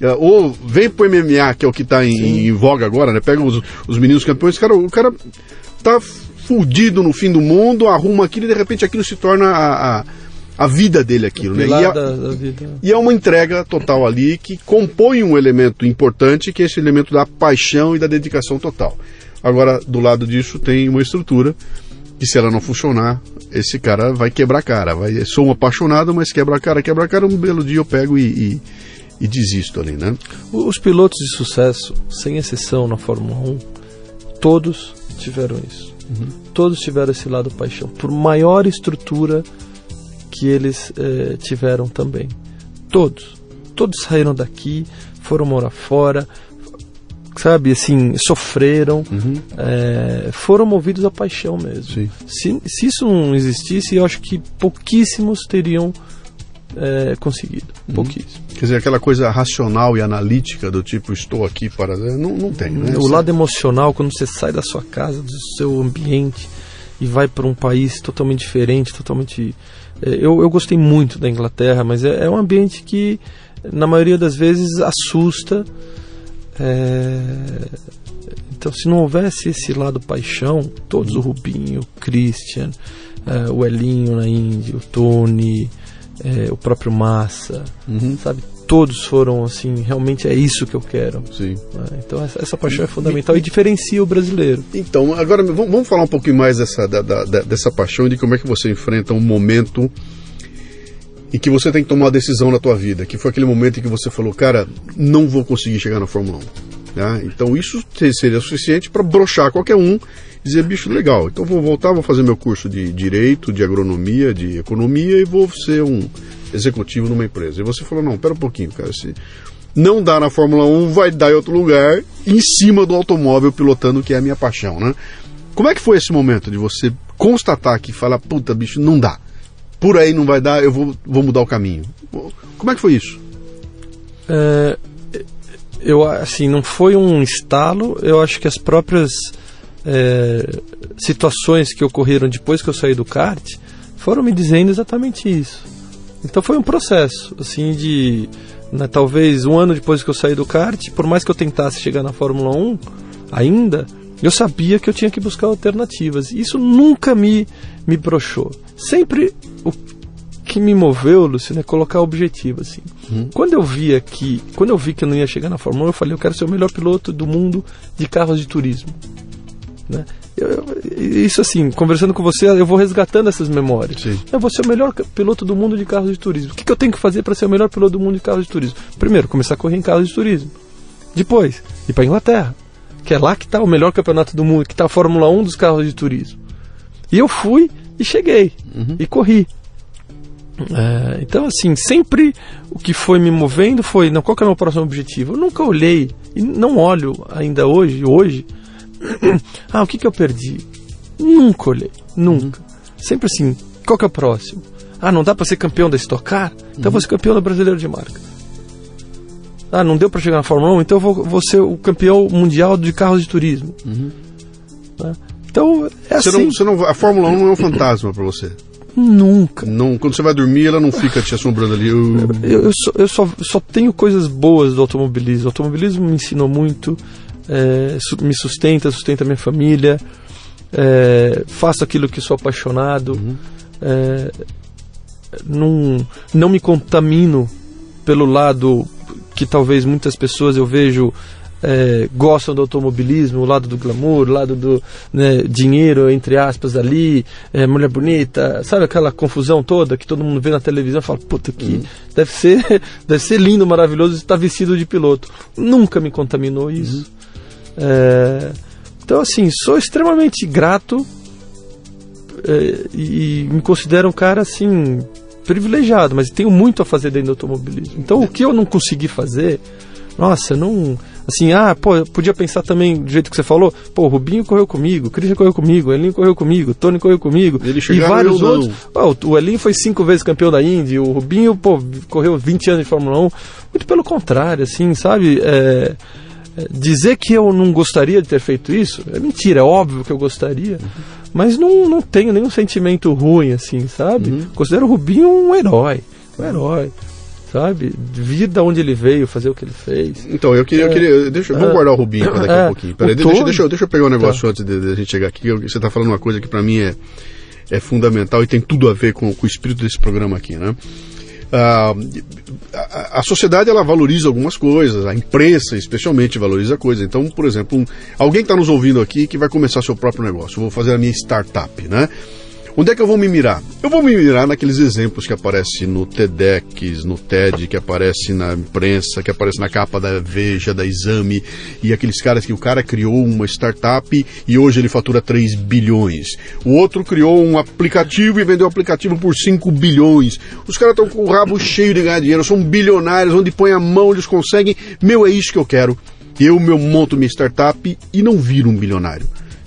[SPEAKER 1] É, ou vem pro MMA, que é o que está em, em, voga agora, né? Pega os, os meninos campeões, cara, o cara tá fudido no fim do mundo, arruma aquilo e de repente aquilo se torna a, a a vida dele aquilo, né? E, a,
[SPEAKER 2] da, da
[SPEAKER 1] e, é uma entrega total ali que compõe um elemento importante, que é esse elemento da paixão e da dedicação total. Agora, do lado disso tem uma estrutura que se ela não funcionar, esse cara vai quebrar a cara. Vai, sou um apaixonado, mas quebra a cara, quebra a cara, um belo dia eu pego e, e, e desisto ali, né?
[SPEAKER 2] Os pilotos de sucesso, sem exceção na Fórmula 1, todos tiveram isso. Uhum. Todos tiveram esse lado paixão. Por maior estrutura que eles eh, tiveram também. Todos. Todos saíram daqui, foram morar fora. sabe, assim, sofreram, uhum. é, foram movidos à paixão mesmo. Se, se isso não existisse, eu acho que pouquíssimos teriam é, conseguido. Uhum. Pouquíssimo.
[SPEAKER 1] Quer dizer, aquela coisa racional e analítica do tipo, estou aqui para. Não, não tem, né?
[SPEAKER 2] O lado emocional, quando você sai da sua casa, do seu ambiente e vai para um país totalmente diferente, totalmente. É, eu, eu gostei muito da Inglaterra, mas é, é um ambiente que, na maioria das vezes, assusta. É... Então, se não houvesse esse lado paixão, todos, o Rubinho, o Christian, é, o Elinho na Índia, o Tony, é, o próprio Massa, uhum. sabe? Todos foram assim, realmente é isso que eu quero.
[SPEAKER 1] Sim.
[SPEAKER 2] É, então essa, essa, paixão é fundamental e, e, diferencia o brasileiro.
[SPEAKER 1] Então, agora vamos, vamos falar um pouquinho mais dessa, da, da, dessa paixão e de como é que você enfrenta um momento em que você tem que tomar uma decisão na tua vida, que foi aquele momento em que você falou, cara, não vou conseguir chegar na Fórmula 1. Né? Então isso seria suficiente para brochar qualquer um dizer, bicho, legal, então vou voltar, vou fazer meu curso de Direito, de Agronomia, de Economia e vou ser um executivo numa empresa. E você falou, não, pera um pouquinho, cara, se não dá na Fórmula 1, vai dar em outro lugar, em cima do automóvel, pilotando, que é a minha paixão, né? Como é que foi esse momento de você constatar que fala, puta, bicho, não dá. Por aí não vai dar, eu vou, vou mudar o caminho. Como é que foi isso?
[SPEAKER 2] É, eu, assim, não foi um estalo, eu acho que as próprias é, situações que ocorreram depois que eu saí do kart foram me dizendo exatamente isso. Então foi um processo, assim, de né, talvez um ano depois que eu saí do kart, por mais que eu tentasse chegar na Fórmula 1 ainda, eu sabia que eu tinha que buscar alternativas. Isso nunca me, me broxou. Sempre o que me moveu, Luciano, é colocar objetivo, assim. Hum. Quando eu via que, quando eu vi que eu não ia chegar na Fórmula 1, eu falei, eu quero ser o melhor piloto do mundo de carros de turismo. Né? Eu, isso assim, conversando com você, eu vou resgatando essas memórias.
[SPEAKER 1] Sim.
[SPEAKER 2] Eu vou ser o melhor piloto do mundo de carros de turismo. O que, que eu tenho que fazer para ser o melhor piloto do mundo de carros de turismo? Primeiro, começar a correr em carros de turismo. Depois, ir para Inglaterra, que é lá que está o melhor campeonato do mundo, que está a Fórmula 1 dos carros de turismo. E eu fui e cheguei uhum. e corri. É, então, assim, sempre o que foi me movendo foi: não, qual é o meu próximo objetivo? Eu nunca olhei, e não olho ainda hoje, hoje, <coughs> ah, o que, que eu perdi? Nunca olhei, nunca. Uhum. Sempre assim, qual que é o próximo? Ah, não dá para ser campeão da Stock Car? Então uhum. vou ser campeão do Brasileiro de Marca. Ah, não deu para chegar na Fórmula 1? Então eu vou, vou ser o campeão mundial de carros de turismo. Uhum. Né? Então, é
[SPEAKER 1] você
[SPEAKER 2] assim.
[SPEAKER 1] Não, você não, a Fórmula 1 não é um fantasma para você?
[SPEAKER 2] Nunca.
[SPEAKER 1] Não, quando você vai dormir, ela não fica te assombrando ali. Eu,
[SPEAKER 2] eu, eu, só, eu só, só tenho coisas boas do automobilismo. O automobilismo me ensinou muito é, me sustenta, sustenta minha família, é, faço aquilo que sou apaixonado, uhum. é, não, não me contamino pelo lado que talvez muitas pessoas eu vejo é, gostam do automobilismo, o lado do glamour, o lado do né, dinheiro, entre aspas, ali, é, mulher bonita, sabe aquela confusão toda que todo mundo vê na televisão e fala, puta que uhum. deve, ser, <laughs> deve ser lindo, maravilhoso estar vestido de piloto. Nunca me contaminou isso. Uhum. É, então, assim, sou extremamente grato é, e me considero um cara, assim, privilegiado, mas tenho muito a fazer dentro do automobilismo. Então, o que eu não consegui fazer, nossa, não. Assim, ah, pô, podia pensar também do jeito que você falou, pô, o Rubinho correu comigo, o Christian correu comigo, o Elinho correu comigo, o Tony correu comigo,
[SPEAKER 1] Ele
[SPEAKER 2] e vários outros. Pô, o Elinho foi cinco vezes campeão da Indy, o Rubinho, pô, correu 20 anos de Fórmula 1. Muito pelo contrário, assim, sabe? É dizer que eu não gostaria de ter feito isso é mentira, é óbvio que eu gostaria, uhum. mas não, não tenho nenhum sentimento ruim, assim, sabe? Uhum. Considero o Rubinho um herói, um herói. Sabe? Vir da onde ele veio, fazer o que ele fez.
[SPEAKER 1] Então, eu queria. É, eu queria deixa, vamos guardar o Rubinho daqui é, a pouquinho. Peraí, deixa, deixa, deixa, eu pegar um negócio tá. antes de, de, a gente chegar aqui. Você está falando uma coisa que para mim é, é fundamental e tem tudo a ver com, com o espírito desse programa aqui, né? Ah, a, a, sociedade ela valoriza algumas coisas, a imprensa especialmente valoriza coisas. Então, por exemplo, um, alguém está nos ouvindo aqui que vai começar seu próprio negócio, vou fazer a minha startup, né? Onde é que eu vou me mirar? Eu vou me mirar naqueles exemplos que aparecem no TEDx, no TED, que aparece na imprensa, que aparece na capa da Veja, da Exame, e aqueles caras que o cara criou uma startup e hoje ele fatura 3 bilhões. O outro criou um aplicativo e vendeu o aplicativo por 5 bilhões. Os caras estão com o rabo cheio de ganhar dinheiro, são bilionários, onde põe a mão eles conseguem. Meu, é isso que eu quero Eu meu, monto minha startup e não viro um bilionário.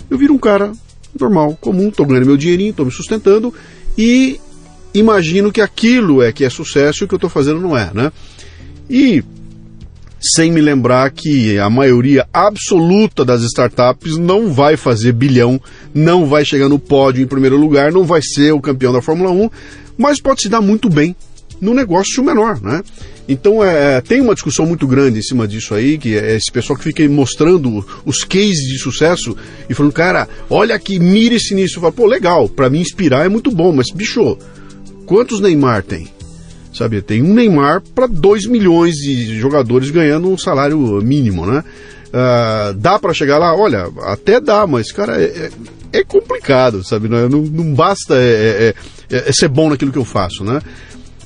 [SPEAKER 1] Eu viro um cara normal, comum, estou ganhando meu dinheirinho, estou me sustentando e imagino que aquilo é que é sucesso e o que eu estou fazendo não é, né? E sem me lembrar que a maioria absoluta das startups não vai fazer bilhão, não vai chegar no pódio em primeiro lugar, não vai ser o campeão da Fórmula 1, mas pode se dar muito bem no negócio menor, né? Então é, tem uma discussão muito grande em cima disso aí, que é esse pessoal que fica mostrando os cases de sucesso e falando, cara, olha aqui, mire-se nisso. Fala, pô, legal, para me inspirar é muito bom, mas bicho, quantos Neymar tem? Sabe, tem um Neymar para 2 milhões de jogadores ganhando um salário mínimo, né? Uh, dá para chegar lá? Olha, até dá, mas, cara, é, é, é complicado, sabe? Não, não, não basta é, é, é, ser bom naquilo que eu faço, né?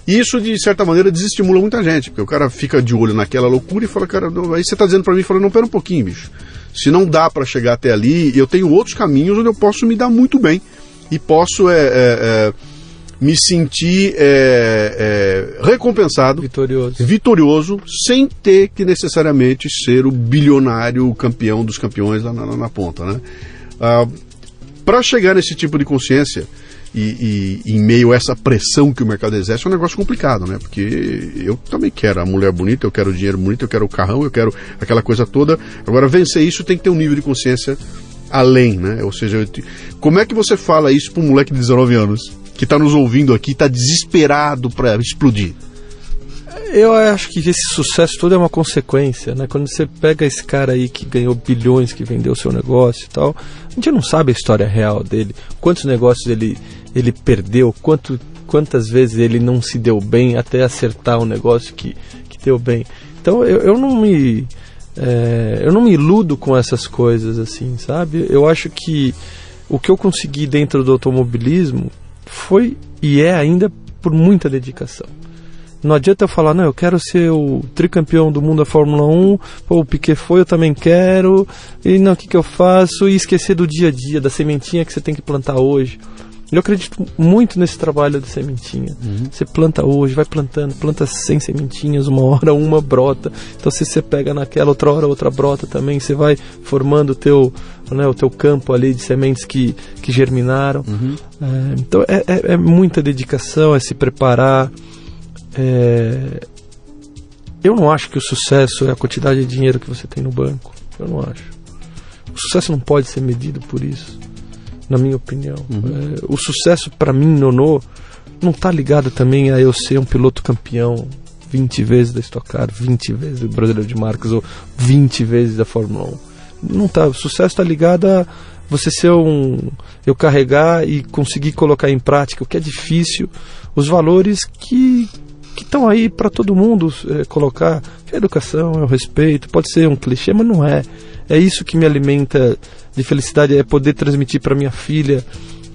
[SPEAKER 1] E isso, de certa maneira, desestimula muita gente, porque o cara fica de olho naquela loucura e fala, cara, não, aí você tá dizendo para mim, fala, não, pera um pouquinho, bicho. Se não dá para chegar até ali, eu tenho outros caminhos onde eu posso me dar muito bem e posso é, é, é, me sentir é, é, recompensado,
[SPEAKER 2] vitorioso.
[SPEAKER 1] vitorioso, sem ter que necessariamente ser o bilionário campeão dos campeões lá na, na ponta, né? Ah, para chegar nesse tipo de consciência, e, e, em meio a essa pressão que o mercado exerce é um negócio complicado, né? Porque eu também quero a mulher bonita, eu quero o dinheiro bonito, eu quero o carrão, eu quero aquela coisa toda. Agora, vencer isso tem que ter um nível de consciência além, né? Ou seja, eu, como é que você fala isso para um moleque de 19 anos que está nos ouvindo aqui, está desesperado para explodir?
[SPEAKER 2] Eu acho que esse sucesso todo é uma consequência, né? Quando você pega esse cara aí que ganhou bilhões, que vendeu seu negócio e tal, a gente não sabe a história real dele, quantos negócios ele ele perdeu, quanto, quantas vezes ele não se deu bem até acertar um negócio que, que deu bem. Então eu, eu não me é, eu não me iludo com essas coisas assim, sabe? Eu acho que o que eu consegui dentro do automobilismo foi e é ainda por muita dedicação. Não adianta eu falar, não, eu quero ser o tricampeão do mundo da Fórmula 1, pô, o Piquet foi, eu também quero, e não, o que, que eu faço? E esquecer do dia a dia, da sementinha que você tem que plantar hoje. Eu acredito muito nesse trabalho de sementinha. Uhum. Você planta hoje, vai plantando, planta 100 sementinhas, uma hora uma brota. Então se você pega naquela outra hora outra brota também, você vai formando o teu, né, o teu campo ali de sementes que, que germinaram. Uhum. É, então é, é, é, muita dedicação, é se preparar. É... Eu não acho que o sucesso é a quantidade de dinheiro que você tem no banco. Eu não acho. O sucesso não pode ser medido por isso na minha opinião. Uhum. É, o sucesso para mim, Nonô, não está ligado também a eu ser um piloto campeão 20 vezes da Stock Car, 20 vezes do Brasileiro de Marcas ou 20 vezes da Fórmula 1. Não tá, o sucesso está ligado a você ser um eu carregar e conseguir colocar em prática o que é difícil, os valores que que estão aí para todo mundo é, colocar, que é a educação, é o respeito, pode ser um clichê, mas não é. É isso que me alimenta de felicidade, é poder transmitir para minha filha,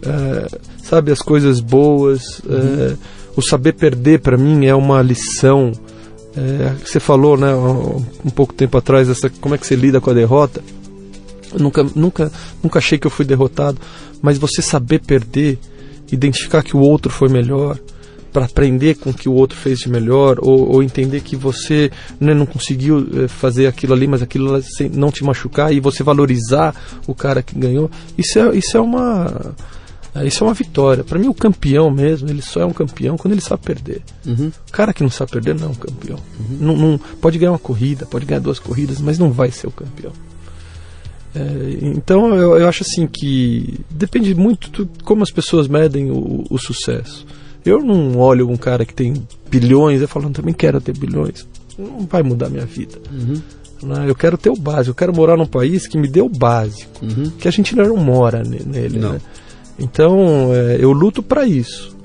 [SPEAKER 2] é, sabe, as coisas boas. É, uhum. o saber perder para mim é uma lição. É, você falou, né, um pouco tempo atrás, essa, como é que você lida com a derrota. Eu nunca, nunca, nunca achei que eu fui derrotado, mas você saber perder, identificar que o outro foi melhor, para aprender com o que o outro fez de melhor, ou, ou entender que você né, não conseguiu eh, fazer aquilo ali, mas aquilo não te machucar, e você valorizar o cara que ganhou, isso é, isso é uma. Eh, isso é uma vitória. Para mim, o campeão mesmo, ele só é um campeão quando ele sabe perder. Uhum. O cara que não sabe perder não é um campeão. Uhum. Não, não, pode ganhar uma corrida, pode ganhar duas corridas, mas não vai ser o campeão. É, então eu, eu, acho assim que depende muito de como as pessoas medem o, o sucesso. Eu não olho um cara que tem bilhões e falo, também quero ter bilhões. Não vai mudar minha vida. Uhum. Né? Eu quero ter o básico, eu quero morar num país que me dê o básico, uhum. que a gente não mora nele. Não. Né? Então é, eu luto para isso.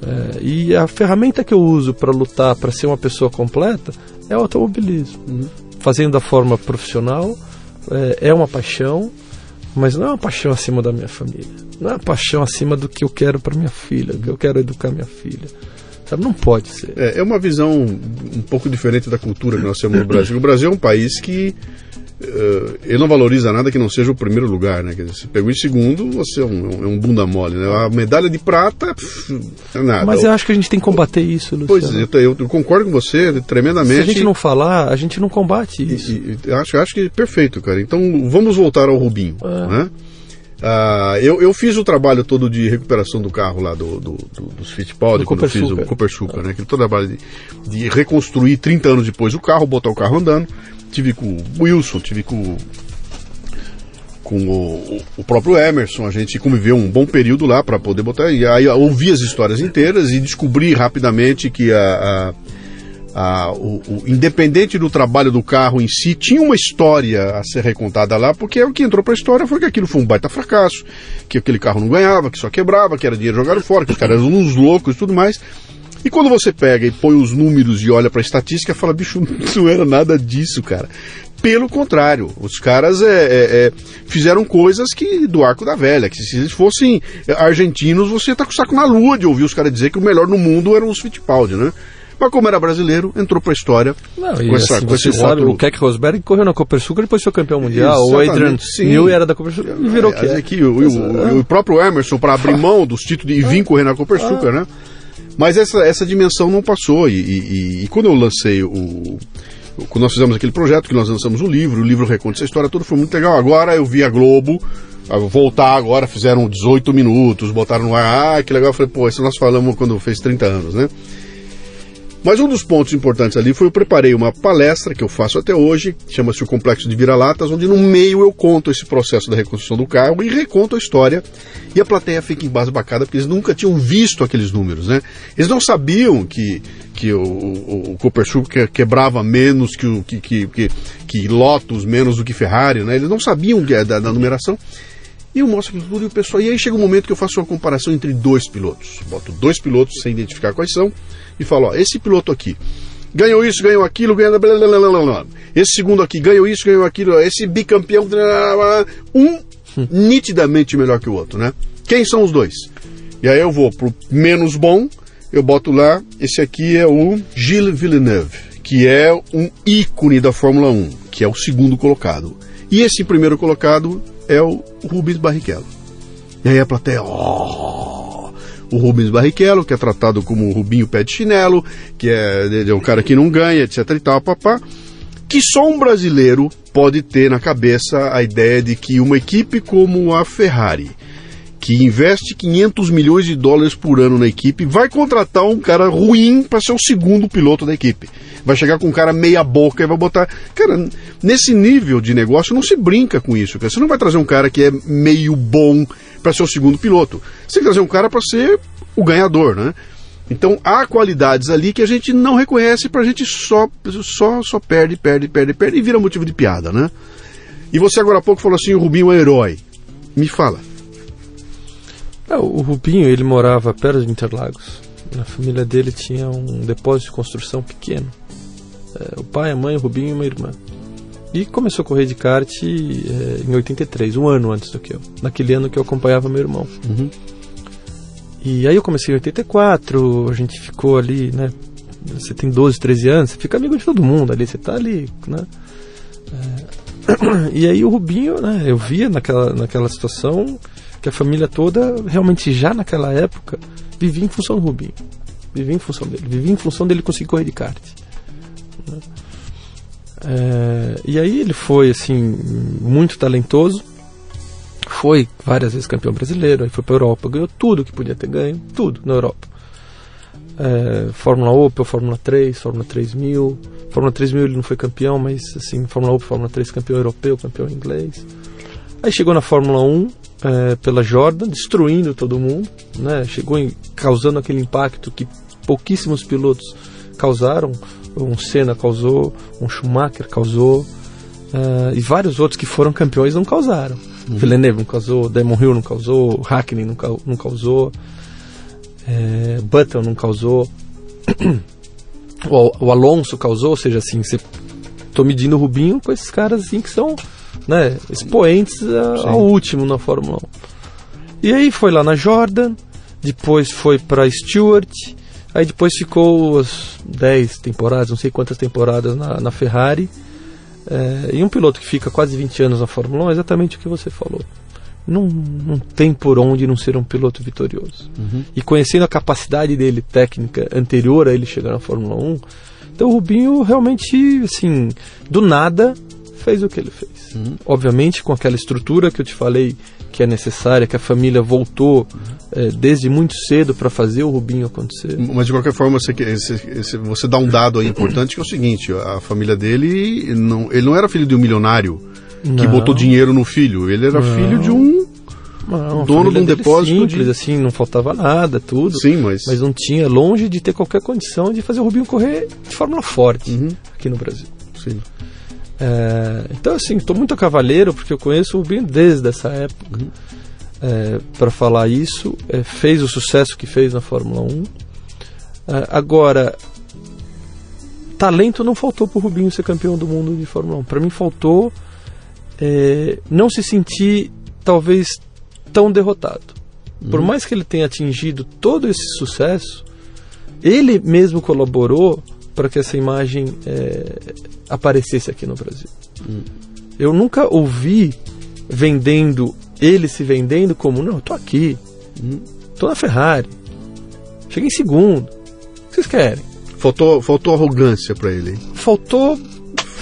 [SPEAKER 2] É, e a ferramenta que eu uso para lutar, para ser uma pessoa completa, é o automobilismo. Uhum. Fazendo da forma profissional, é, é uma paixão, mas não é uma paixão acima da minha família não é paixão acima do que eu quero para minha filha, do que eu quero educar minha filha. Sabe? Não pode ser.
[SPEAKER 1] É, é uma visão um pouco diferente da cultura que nós temos no Brasil. O Brasil é um país que uh, ele não valoriza nada que não seja o primeiro lugar, né? Quer dizer, se pegou em segundo, você é um, é um bunda mole, né? A medalha de prata pff, é nada.
[SPEAKER 2] Mas eu acho que a gente tem que combater isso, Luciano.
[SPEAKER 1] Pois é, eu, eu, concordo com você tremendamente.
[SPEAKER 2] Se a gente não falar, a gente não combate isso.
[SPEAKER 1] E, e, acho, acho que é perfeito, cara. Então vamos voltar ao Rubinho, é. né? Uh, eu, eu fiz o trabalho todo de recuperação do carro lá do, do, do dos Fittipaldi, quando eu fiz o Cooper Suca, né? Aquele todo trabalho de, de, reconstruir 30 anos depois o carro, botar o carro andando. Tive com o Wilson, tive com, com o, o próprio Emerson, a gente conviveu um bom período lá para poder botar. E aí ouvi as histórias inteiras e descobri rapidamente que a, a ah, o, o, independente do trabalho do carro em si, tinha uma história a ser recontada lá, porque o que entrou para a história foi que aquilo foi um baita fracasso, que aquele carro não ganhava, que só quebrava, que era dinheiro jogado fora, que os caras eram uns loucos e tudo mais. E quando você pega e põe os números e olha para a estatística, fala, bicho, <laughs> não era nada disso, cara. Pelo contrário, os caras é, é, é, fizeram coisas que do arco da velha, que se eles fossem argentinos, você tá com o saco na lua de ouvir os caras dizer que o melhor no mundo eram os Fittipaldi, né? Mas como era brasileiro, entrou para a história
[SPEAKER 2] Não, com, essa, assim, com esse sabe, O Keck Rosberg correu na Copersucar e depois foi campeão mundial. Exatamente, o Adrian Newey era da Copersucar e virou
[SPEAKER 1] é, aqui, o, o, o, próprio Emerson para abrir mão dos títulos e vir correr na Copersucar, né? Mas essa, essa dimensão não passou. E, e, e, quando eu lancei o. Quando nós fizemos aquele projeto, que nós lançamos o livro, o livro reconta essa história toda, foi muito legal. Agora eu vi a Globo voltar agora, fizeram 18 minutos, botaram no ar, ah, que legal. Eu falei, pô, isso nós falamos quando fez 30 anos, né? Mas um dos pontos importantes ali foi eu preparei uma palestra que eu faço até hoje, chama-se o Complexo de Vira-Latas, onde no meio eu conto esse processo da reconstrução do carro e reconto a história. E a plateia fica embasbacada porque eles nunca tinham visto aqueles números, né? Eles não sabiam que, que o, o, o Cooper quebrava menos que, o, que, que, que, que Lotus, menos do que Ferrari, né? Eles não sabiam da, da numeração. E eu mostro tudo e o pessoal. E aí chega um momento que eu faço uma comparação entre dois pilotos. Boto dois pilotos sem identificar quais são e falo: ó, esse piloto aqui ganhou isso, ganhou aquilo, ganhou. Blá, blá, blá, blá, Esse segundo aqui ganhou isso, ganhou aquilo. Esse bicampeão. Um nitidamente melhor que o outro, né? Quem são os dois? E aí eu vou pro menos bom, eu boto lá, esse aqui é o Gilles Villeneuve, que é um ícone da Fórmula 1, que é o segundo colocado. E esse primeiro colocado é o Rubens Barrichello. E aí a plateia, oh! o Rubens Barrichello, que é tratado como o Rubinho Pé de Chinelo, que é, é um cara que não ganha, etc e tal, papá. Que só um brasileiro pode ter na cabeça a ideia de que uma equipe como a Ferrari, que investe 500 milhões de dólares por ano na equipe, vai contratar um cara ruim para ser o segundo piloto da equipe. Vai chegar com um cara meia boca e vai botar. Cara, nesse nível de negócio não se brinca com isso. Cara. Você não vai trazer um cara que é meio bom para ser o segundo piloto. Você tem que trazer um cara para ser o ganhador, né? Então há qualidades ali que a gente não reconhece, para a gente só, só, só perde, perde, perde, perde e vira motivo de piada, né? E você agora há pouco falou assim, o Rubinho é herói. Me fala.
[SPEAKER 2] É, o Rubinho, ele morava perto de Interlagos. A família dele tinha um depósito de construção pequeno. É, o pai, a mãe, o Rubinho e uma irmã. E começou a correr de kart é, em 83, um ano antes do que eu. Naquele ano que eu acompanhava meu irmão.
[SPEAKER 1] Uhum.
[SPEAKER 2] E aí eu comecei em 84, a gente ficou ali, né? Você tem 12, 13 anos, você fica amigo de todo mundo ali, você tá ali, né? É... <coughs> E aí o Rubinho, né? Eu via naquela, naquela situação que a família toda, realmente já naquela época, vivia em função do Rubinho. Vivia em função dele. Vivia em função dele conseguir correr de kart. Né? É, e aí ele foi assim muito talentoso, foi várias vezes campeão brasileiro, aí foi para Europa, ganhou tudo que podia ter ganho, tudo na Europa. É, Fórmula Opel, Fórmula 3, Fórmula 3000. Fórmula 3000 ele não foi campeão, mas assim, Fórmula Opel, Fórmula 3 campeão europeu, campeão inglês. Aí chegou na Fórmula 1 é, pela Jordan, destruindo todo mundo, né? Chegou em, causando aquele impacto que pouquíssimos pilotos causaram um Senna causou, um Schumacher causou, uh, e vários outros que foram campeões não causaram. Uhum. Villeneuve não causou, Damon Hill não causou, Hackney não, não causou, é, Button não causou, <clears throat> o, o, Alonso causou, ou seja, assim, você tô medindo o Rubinho com esses caras assim que são né, expoentes a, ao último na Fórmula 1. E aí foi lá na Jordan, depois foi para Stewart, Aí depois ficou as 10 temporadas, não sei quantas temporadas na, na Ferrari. É, e um piloto que fica quase 20 anos na Fórmula 1 é exatamente o que você falou. Não, não tem por onde não ser um piloto vitorioso.
[SPEAKER 1] Uhum.
[SPEAKER 2] E conhecendo a capacidade dele técnica anterior a ele chegar na Fórmula 1, então o Rubinho realmente, assim, do nada fez o que ele fez.
[SPEAKER 1] Uhum.
[SPEAKER 2] Obviamente com aquela estrutura que eu te falei que é necessária, que a família voltou é, desde muito cedo para fazer o Rubinho acontecer.
[SPEAKER 1] Mas de qualquer forma, você, você, você dá um dado aí importante que é o seguinte: a família dele, não, ele não era filho de um milionário que
[SPEAKER 2] Não.
[SPEAKER 1] botou dinheiro no filho, ele era
[SPEAKER 2] Não.
[SPEAKER 1] filho de um.
[SPEAKER 2] Não,
[SPEAKER 1] Dono de um depósito
[SPEAKER 2] simples,
[SPEAKER 1] de-
[SPEAKER 2] assim, não faltava nada, tudo.
[SPEAKER 1] Sim, mas.
[SPEAKER 2] Mas não tinha, longe de ter qualquer condição de fazer o Rubinho correr de Fórmula forte
[SPEAKER 1] Uhum,
[SPEAKER 2] aqui no Brasil.
[SPEAKER 1] sim.
[SPEAKER 2] É, então, assim, estou muito a cavaleiro porque eu conheço o Rubinho desde essa época. para falar isso, é, fez o sucesso que fez na Fórmula 1. É, agora, talento não faltou para o Rubinho ser campeão do mundo de Fórmula 1. Para mim, faltou é, não se sentir, talvez, tão derrotado. Por mais que ele tenha atingido todo esse sucesso, ele mesmo colaborou para que essa imagem é, aparecesse aqui no Brasil. Eu nunca ouvi vendendo, ele se vendendo como, não, eu tô aqui, tô na Ferrari, cheguei em segundo, o que vocês querem?
[SPEAKER 1] Faltou, faltou arrogância pra ele. hein?
[SPEAKER 2] Faltou,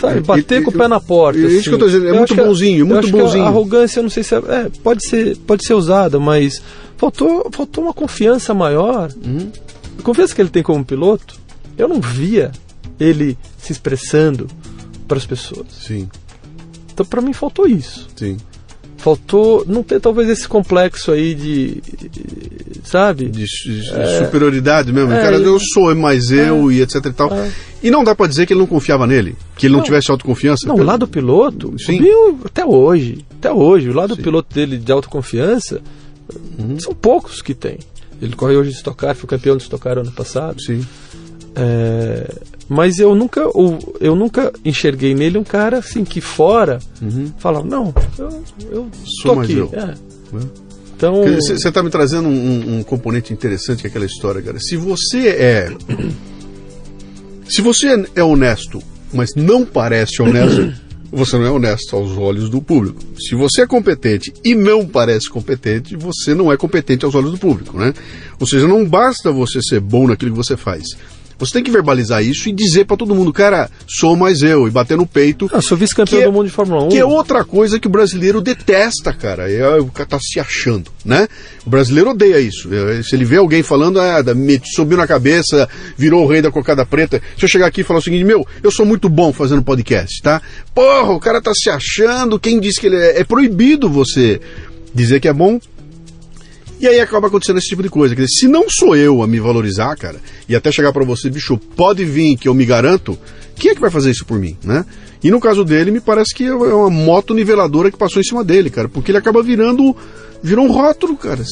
[SPEAKER 2] sabe, bater
[SPEAKER 1] e-
[SPEAKER 2] com o pé na porta.
[SPEAKER 1] e- isso
[SPEAKER 2] assim.
[SPEAKER 1] que eu tô dizendo, é
[SPEAKER 2] Eu
[SPEAKER 1] muito
[SPEAKER 2] a-
[SPEAKER 1] bonzinho,
[SPEAKER 2] eu
[SPEAKER 1] muito
[SPEAKER 2] que a
[SPEAKER 1] bonzinho.
[SPEAKER 2] arrogância, não sei se é, é, pode ser, pode ser usada, mas faltou, faltou uma confiança maior.
[SPEAKER 1] Uhum.
[SPEAKER 2] A confiança que ele tem como piloto, eu não via ele se expressando para as pessoas.
[SPEAKER 1] Sim,
[SPEAKER 2] Então, para mim, faltou isso.
[SPEAKER 1] sim.
[SPEAKER 2] Faltou não ter talvez esse complexo aí de, sabe?
[SPEAKER 1] De, de superioridade mesmo.
[SPEAKER 2] É,
[SPEAKER 1] cara,
[SPEAKER 2] ele-
[SPEAKER 1] eu sou, é mais eu e etc e tal.
[SPEAKER 2] É.
[SPEAKER 1] E não dá pra dizer que ele não confiava nele, que ele não,
[SPEAKER 2] Não.
[SPEAKER 1] tivesse autoconfiança.
[SPEAKER 2] Não, o lado piloto,
[SPEAKER 1] Sim.
[SPEAKER 2] o Binho, até hoje, até hoje, o lado
[SPEAKER 1] Sim.
[SPEAKER 2] piloto dele de autoconfiança,
[SPEAKER 1] Uhum.
[SPEAKER 2] são poucos que tem. Ele corre hoje de Stock Car, foi campeão de Stock Car ano passado.
[SPEAKER 1] Sim.
[SPEAKER 2] É, mas eu nunca, eu, nunca enxerguei nele um cara assim que fora
[SPEAKER 1] Uhum.
[SPEAKER 2] fala, não, eu, eu
[SPEAKER 1] Sou
[SPEAKER 2] tô aqui.
[SPEAKER 1] eu.
[SPEAKER 2] É. Então,
[SPEAKER 1] Você está me trazendo um, um componente interessante que é aquela história, cara. Se você é. Se você é honesto, mas não parece honesto, <coughs> você não é honesto aos olhos do público. Se você é competente e não parece competente, você não é competente aos olhos do público, né? Ou seja, não basta você ser bom naquilo que você faz. Você tem que verbalizar isso e dizer pra todo mundo, cara, sou mais eu, e bater no peito.
[SPEAKER 2] eu sou vice-campeão
[SPEAKER 1] é-
[SPEAKER 2] do mundo de Fórmula 1.
[SPEAKER 1] Que é outra coisa que o brasileiro detesta, cara. É, o cara tá se achando, né? O brasileiro odeia isso. É, Se ele vê alguém falando, ah, me subiu na cabeça, virou o rei da cocada preta. Se eu chegar aqui e falar o seguinte, meu, eu sou muito bom fazendo podcast, tá? Porra, o cara tá se achando, quem disse que ele é. É proibido você dizer que é bom. E aí acaba acontecendo esse tipo de coisa. Quer dizer, se não sou eu a me valorizar, cara, e até chegar pra você, bicho, pode vir que eu me garanto, quem é que vai fazer isso por mim, né? E no caso dele, me parece que é uma moto niveladora que passou em cima dele, cara, porque ele acaba virando, virou um rótulo, cara.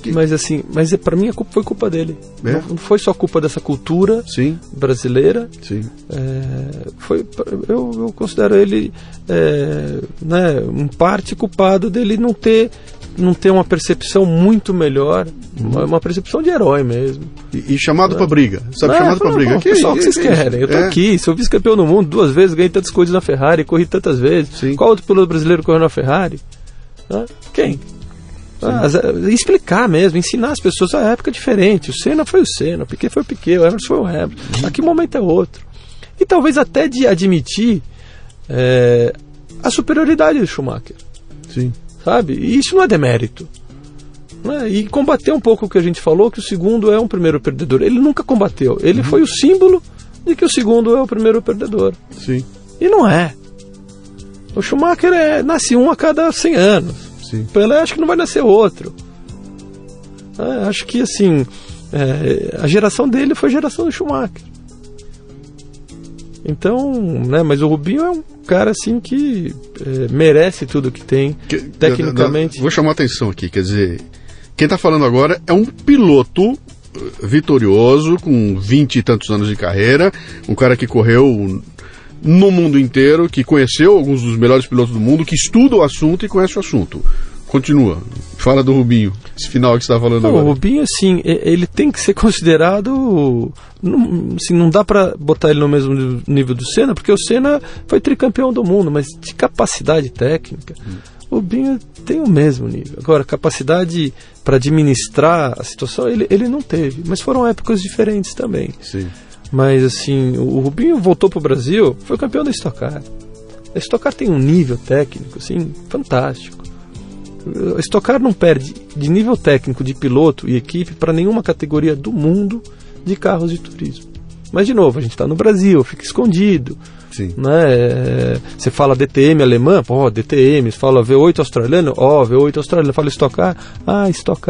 [SPEAKER 1] Que-
[SPEAKER 2] Mas assim, mas é, para mim a culpa foi culpa dele.
[SPEAKER 1] É?
[SPEAKER 2] Não, não foi só culpa dessa cultura
[SPEAKER 1] Sim,
[SPEAKER 2] brasileira.
[SPEAKER 1] sim.
[SPEAKER 2] É, foi, eu, eu considero ele, é, né, em parte culpado dele não ter, não ter uma percepção muito melhor, uma, uma percepção de herói mesmo.
[SPEAKER 1] E, e chamado pra briga, sabe?
[SPEAKER 2] É,
[SPEAKER 1] chamado pra
[SPEAKER 2] falou,
[SPEAKER 1] briga.
[SPEAKER 2] "Bom,
[SPEAKER 1] Que-
[SPEAKER 2] pessoal, o que vocês
[SPEAKER 1] que-
[SPEAKER 2] querem? Eu tô
[SPEAKER 1] é.
[SPEAKER 2] aqui, sou vice-campeão do mundo duas vezes, ganhei tantas coisas na Ferrari, corri tantas vezes.
[SPEAKER 1] Sim.
[SPEAKER 2] Qual outro piloto brasileiro correu na Ferrari? Quem? Ah, explicar mesmo, ensinar as pessoas a época é diferente. O Senna foi o Senna, o Piquet foi o Piquet, o Emerson foi o Emerson.
[SPEAKER 1] Uhum.
[SPEAKER 2] A que momento é outro? E talvez até de admitir é, a superioridade do Schumacher,
[SPEAKER 1] Sim.
[SPEAKER 2] Sabe? E isso não é demérito. né? E combater um pouco o que a gente falou, que o segundo é um primeiro perdedor. Ele nunca combateu. Ele
[SPEAKER 1] Uhum.
[SPEAKER 2] foi o símbolo de que o segundo é o primeiro perdedor.
[SPEAKER 1] Sim,
[SPEAKER 2] E não é. O Schumacher é, nasce um a cada 100 anos.
[SPEAKER 1] sim.
[SPEAKER 2] Pelé acho que não vai nascer outro. É, acho que assim, é, a geração dele foi a geração do Schumacher. Então, né, mas o Rubinho é um cara assim que é, merece tudo que tem.
[SPEAKER 1] Que-
[SPEAKER 2] Tecnicamente.
[SPEAKER 1] Vou chamar a atenção aqui, quer dizer, quem está falando agora é um piloto eh, vitorioso, com vinte e tantos anos de carreira, um cara que correu no mundo inteiro, que conheceu alguns dos melhores pilotos do mundo, que estuda o assunto e conhece o assunto. Continua. Fala do Rubinho, esse final que você está falando
[SPEAKER 2] não,
[SPEAKER 1] agora.
[SPEAKER 2] O Rubinho, assim, ele tem que ser considerado. Não, assim, não dá para botar ele no mesmo nível do Senna, porque o Senna foi tricampeão do mundo, mas de capacidade técnica. Hum. O Rubinho tem o mesmo nível. Agora, capacidade para administrar a situação, ele, ele não teve. Mas foram épocas diferentes também.
[SPEAKER 1] Sim.
[SPEAKER 2] Mas, assim, o Rubinho voltou para o Brasil, foi campeão da Stock Car. A Stock Car tem um nível técnico, assim, fantástico. A Stock Car não perde de nível técnico de piloto e equipe para nenhuma categoria do mundo de carros de turismo. Mas, de novo, a gente está no Brasil, fica escondido.
[SPEAKER 1] Sim.
[SPEAKER 2] Né? Você fala DTM alemã, pô, DTM. Você fala V8 australiano, ó, V8 australiano. Fala Stock Car, ah, Stock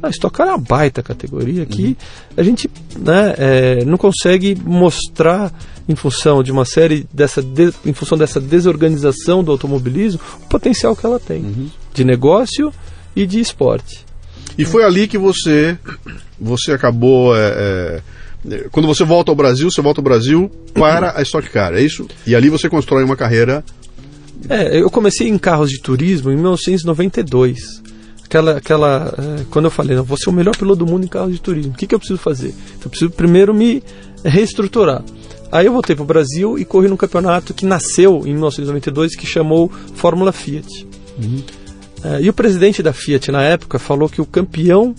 [SPEAKER 2] Car. Ah, Stock Car é uma baita categoria que uhum. a gente né, é, não consegue mostrar em função de uma série dessa de, em função dessa desorganização do automobilismo o potencial que ela tem uhum. de negócio e de esporte.
[SPEAKER 1] E foi ali que você você acabou é, é, quando você volta ao Brasil, você volta ao Brasil para a Stock Car, é isso? E ali você constrói uma carreira.
[SPEAKER 2] É, eu comecei em carros de turismo em 1992 aquela, aquela é, quando eu falei, não, vou ser o melhor piloto do mundo em carros de turismo, o que, que eu preciso fazer? Eu preciso primeiro me reestruturar. Aí eu voltei para o Brasil e corri num campeonato que nasceu em 1992 que chamou Fórmula Fiat. Uhum. É, e o presidente da Fiat na época falou que o campeão,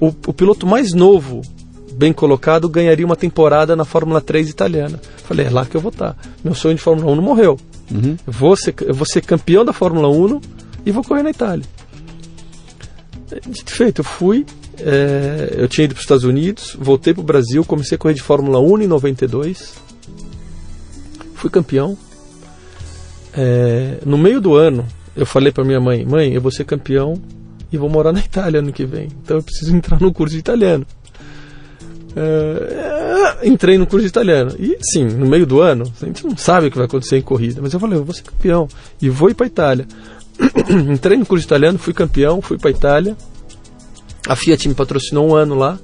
[SPEAKER 2] o, o, piloto mais novo, bem colocado, ganharia uma temporada na Fórmula 3 italiana. Falei, é lá que eu vou estar. Meu sonho de Fórmula 1 não morreu. Uhum. Eu, vou ser, eu vou ser campeão da Fórmula 1 e vou correr na Itália. Dito feito, eu fui. É, eu tinha ido para os Estados Unidos, voltei para o Brasil, comecei a correr de Fórmula 1 em 92. Fui campeão. É, no meio do ano, eu falei para minha mãe: Mãe, eu vou ser campeão e vou morar na Itália ano que vem. Então eu preciso entrar no curso de italiano. É, entrei no curso de italiano. E sim, no meio do ano, a gente não sabe o que vai acontecer em corrida, mas eu falei: Eu vou ser campeão e vou ir para Itália. <coughs> Entrei no curso italiano, fui campeão, fui para Itália. A Fiat me patrocinou um ano lá.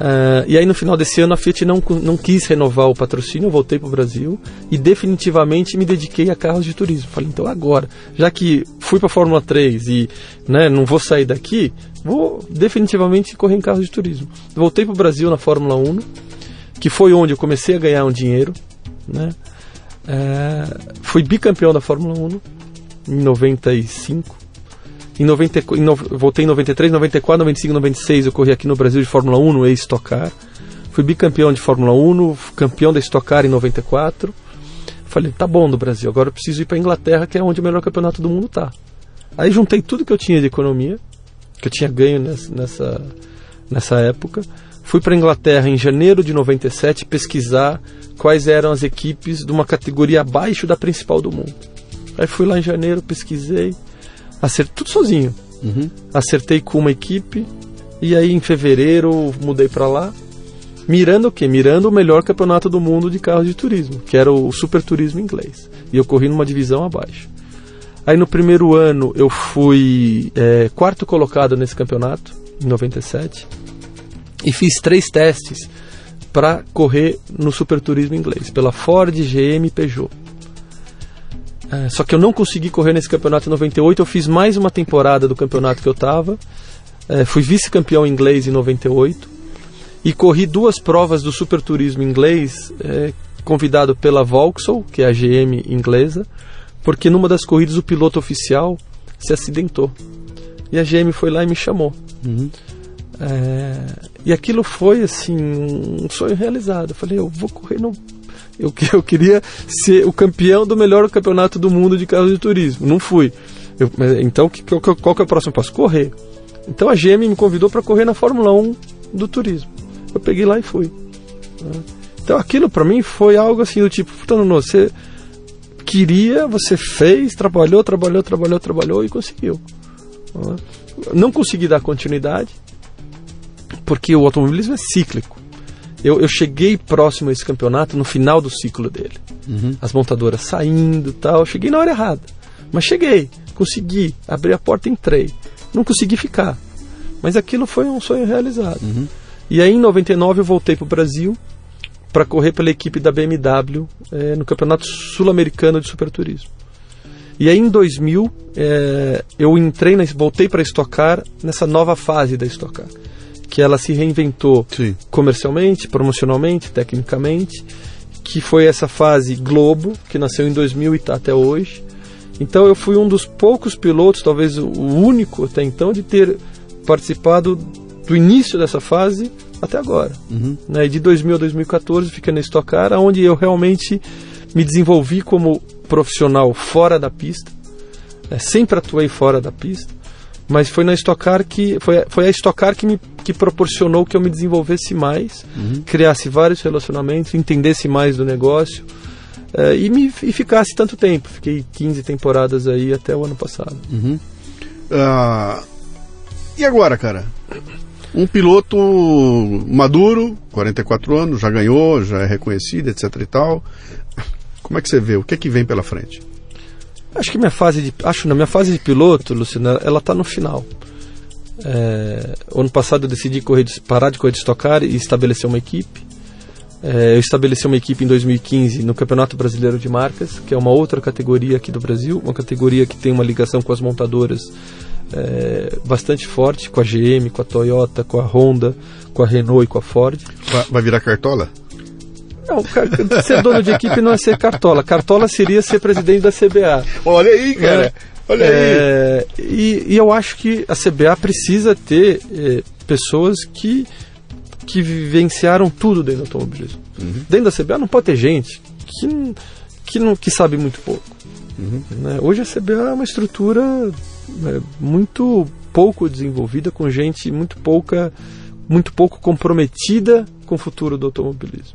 [SPEAKER 2] Uh, e aí no final desse ano a Fiat não, não quis renovar o patrocínio, eu voltei para o Brasil e definitivamente me dediquei a carros de turismo. Falei, então agora, já que fui para a Fórmula 3 e né, não vou sair daqui, vou definitivamente correr em carros de turismo. Voltei para o Brasil na Fórmula 1, que foi onde eu comecei a ganhar um dinheiro. Né? Uh, fui bicampeão da Fórmula 1 em 95. Em 90, em no, voltei em 93, 94, 95, 96 eu corri aqui no Brasil de Fórmula 1 no ex-Stock Car. Fui bicampeão de Fórmula 1, campeão da Stock Car em 94. Falei, tá bom no Brasil, agora eu preciso ir para Inglaterra, que é onde o melhor campeonato do mundo tá. Aí juntei tudo que eu tinha de economia, que eu tinha ganho nessa, nessa época. Fui para Inglaterra em janeiro de 97 pesquisar quais eram as equipes de uma categoria abaixo da principal do mundo. Aí fui lá em janeiro, pesquisei, acertei tudo sozinho. Uhum. Acertei com uma equipe e aí em fevereiro mudei para lá. Mirando o quê? Mirando o melhor campeonato do mundo de carros de turismo, que era o Super Turismo inglês. E eu corri numa divisão abaixo. Aí no primeiro ano eu fui é, quarto colocado nesse campeonato, em 97. E fiz três testes para correr no Super Turismo inglês, pela Ford, GM e Peugeot. É, só que eu não consegui correr nesse campeonato em 98. Eu fiz mais uma temporada do campeonato que eu estava. É, fui vice-campeão inglês em 98. E corri duas provas do Super Turismo inglês, é, convidado pela Vauxhall, que é a GM inglesa, porque numa das corridas o piloto oficial se acidentou. E a GM foi lá e me chamou. Uhum. É, e aquilo foi assim um sonho realizado. Eu falei, eu vou correr no eu, eu queria ser o campeão do melhor campeonato do mundo de carros de turismo. Não fui. Eu, então, qual, qual que é o próximo passo? Correr. Então a GM me convidou para correr na Fórmula 1 do turismo. Eu peguei lá e fui. Então aquilo para mim foi algo assim do tipo, Fernando, você queria, você fez, trabalhou, trabalhou, trabalhou, trabalhou e conseguiu. Não consegui dar continuidade, porque o automobilismo é cíclico eu, eu cheguei próximo a esse campeonato no final do ciclo dele. Uhum. As montadoras saindo tal. Cheguei na hora errada. Mas cheguei, consegui, abri a porta e entrei. Não consegui ficar. Mas aquilo foi um sonho realizado. Uhum. E aí em 99 eu voltei para o Brasil para correr pela equipe da BMW é, no Campeonato Sul-Americano de Superturismo. E aí em 2000 é, eu entrei, na, voltei para a Stock Car nessa nova fase da Stock Car, que ela se reinventou
[SPEAKER 1] Sim.
[SPEAKER 2] comercialmente, promocionalmente, tecnicamente, que foi essa fase Globo, que nasceu em 2000 e está até hoje. Então eu fui um dos poucos pilotos, talvez o único até então, de ter participado do início dessa fase até agora.
[SPEAKER 1] Uhum.
[SPEAKER 2] Né? E de 2000 a 2014 fica na Stock Car, onde eu realmente me desenvolvi como profissional fora da pista. É, sempre atuei fora da pista, mas foi na Stock Car que foi, foi a Stock Car que me que proporcionou que eu me desenvolvesse mais, criasse vários relacionamentos, entendesse mais do negócio. é, e me e ficasse tanto tempo. Fiquei 15 temporadas aí até o ano passado.
[SPEAKER 1] Ah, e agora, cara? Um piloto maduro, 44 anos, já ganhou, já é reconhecido, etc e tal. Como é que você vê? O que é que vem pela frente?
[SPEAKER 2] Acho que minha fase de acho na minha fase de piloto, Luciano, ela tá no final. É, ano passado eu decidi correr parar de correr de estocar e estabelecer uma equipe. É, eu estabeleci uma equipe em 2015 no Campeonato Brasileiro de Marcas, que é uma outra categoria aqui do Brasil, uma categoria que tem uma ligação com as montadoras é, bastante forte, com a GM, com a Toyota, com a Honda, com a Renault e com a Ford.
[SPEAKER 1] Vai, virar cartola?
[SPEAKER 2] Não, ser dono de equipe não é ser cartola. Cartola seria ser presidente da CBA.
[SPEAKER 1] Olha aí, cara. Olha aí.
[SPEAKER 2] É, e, e eu acho que a CBA precisa ter é, pessoas que, que vivenciaram tudo dentro do automobilismo. Dentro da CBA não pode ter gente que, que, não, que sabe muito pouco. né? Hoje a CBA é uma estrutura é, muito pouco desenvolvida, com gente muito pouca muito pouco comprometida com o futuro do automobilismo.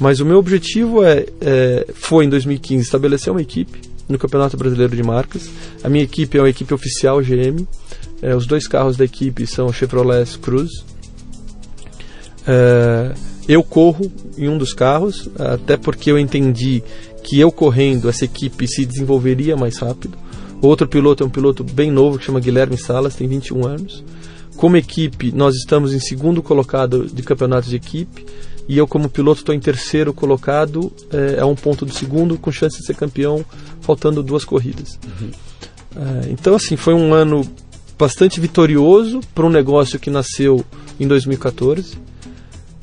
[SPEAKER 2] Mas o meu objetivo é, é- foi em 2015 estabelecer uma equipe no Campeonato Brasileiro de Marcas. A minha equipe é uma equipe oficial GM. É, os dois carros da equipe são Chevrolet Cruze. É, eu corro em um dos carros, até porque eu entendi que eu correndo essa equipe se desenvolveria mais rápido. Outro piloto é um piloto bem novo que chama Guilherme Salas, tem 21 anos. Como equipe, nós estamos em segundo colocado de campeonatos de equipe e eu, como piloto, estou em terceiro colocado, é, a um ponto do segundo, com chance de ser campeão, faltando duas corridas. É, então, assim, foi um ano bastante vitorioso para um negócio que nasceu em 2014.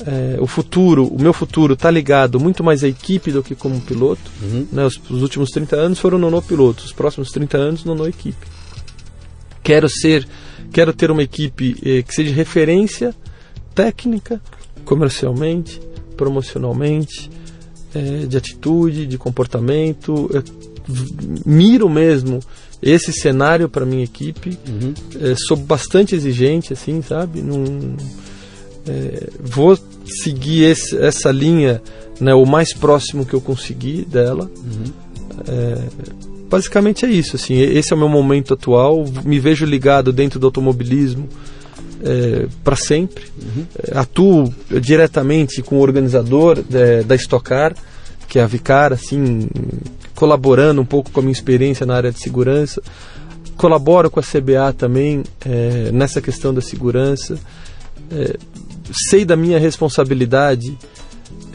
[SPEAKER 2] É, o futuro, o meu futuro está ligado muito mais à equipe do que como piloto. Né? Os, os últimos 30 anos foram nono piloto, os próximos 30 anos nono equipe. Quero ser, quero ter uma equipe eh, que seja referência técnica, comercialmente, promocionalmente, eh, de atitude, de comportamento. Eu miro mesmo esse cenário para minha equipe. Eh, sou bastante exigente, assim, sabe? Não, eh, vou seguir esse- essa linha né, o mais próximo que eu conseguir dela. É, basicamente é isso. Assim, esse é o meu momento atual. Me vejo ligado dentro do automobilismo para sempre. É, atuo diretamente com o organizador é, da Stock Car, que é a Vicar, assim, colaborando um pouco com a minha experiência na área de segurança. Colaboro com a CBA também é, nessa questão da segurança. É, sei da minha responsabilidade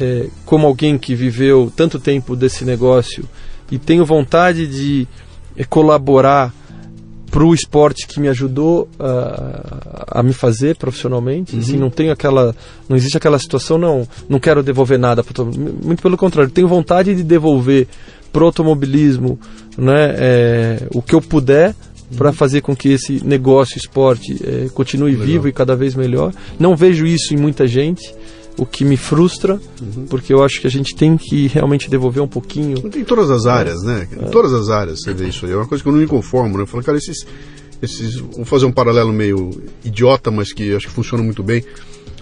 [SPEAKER 2] é, como alguém que viveu tanto tempo desse negócio e tenho vontade de é, colaborar para o esporte que me ajudou a, a me fazer profissionalmente. Assim, não tenho aquela, não existe aquela situação não, não quero devolver nada para muito pelo contrário, tenho vontade de devolver pro automobilismo, né, é, o que eu puder para fazer com que esse negócio esporte é, continue
[SPEAKER 1] Legal.
[SPEAKER 2] vivo e cada vez melhor. Não vejo isso em muita gente, o que me frustra, porque eu acho que a gente tem que realmente devolver um pouquinho.
[SPEAKER 1] Em todas as áreas, né? Em todas as áreas você vê isso aí. É uma coisa que eu não me conformo, né? Eu falo, cara, esses. esses vou fazer um paralelo meio idiota, mas que acho que funciona muito bem.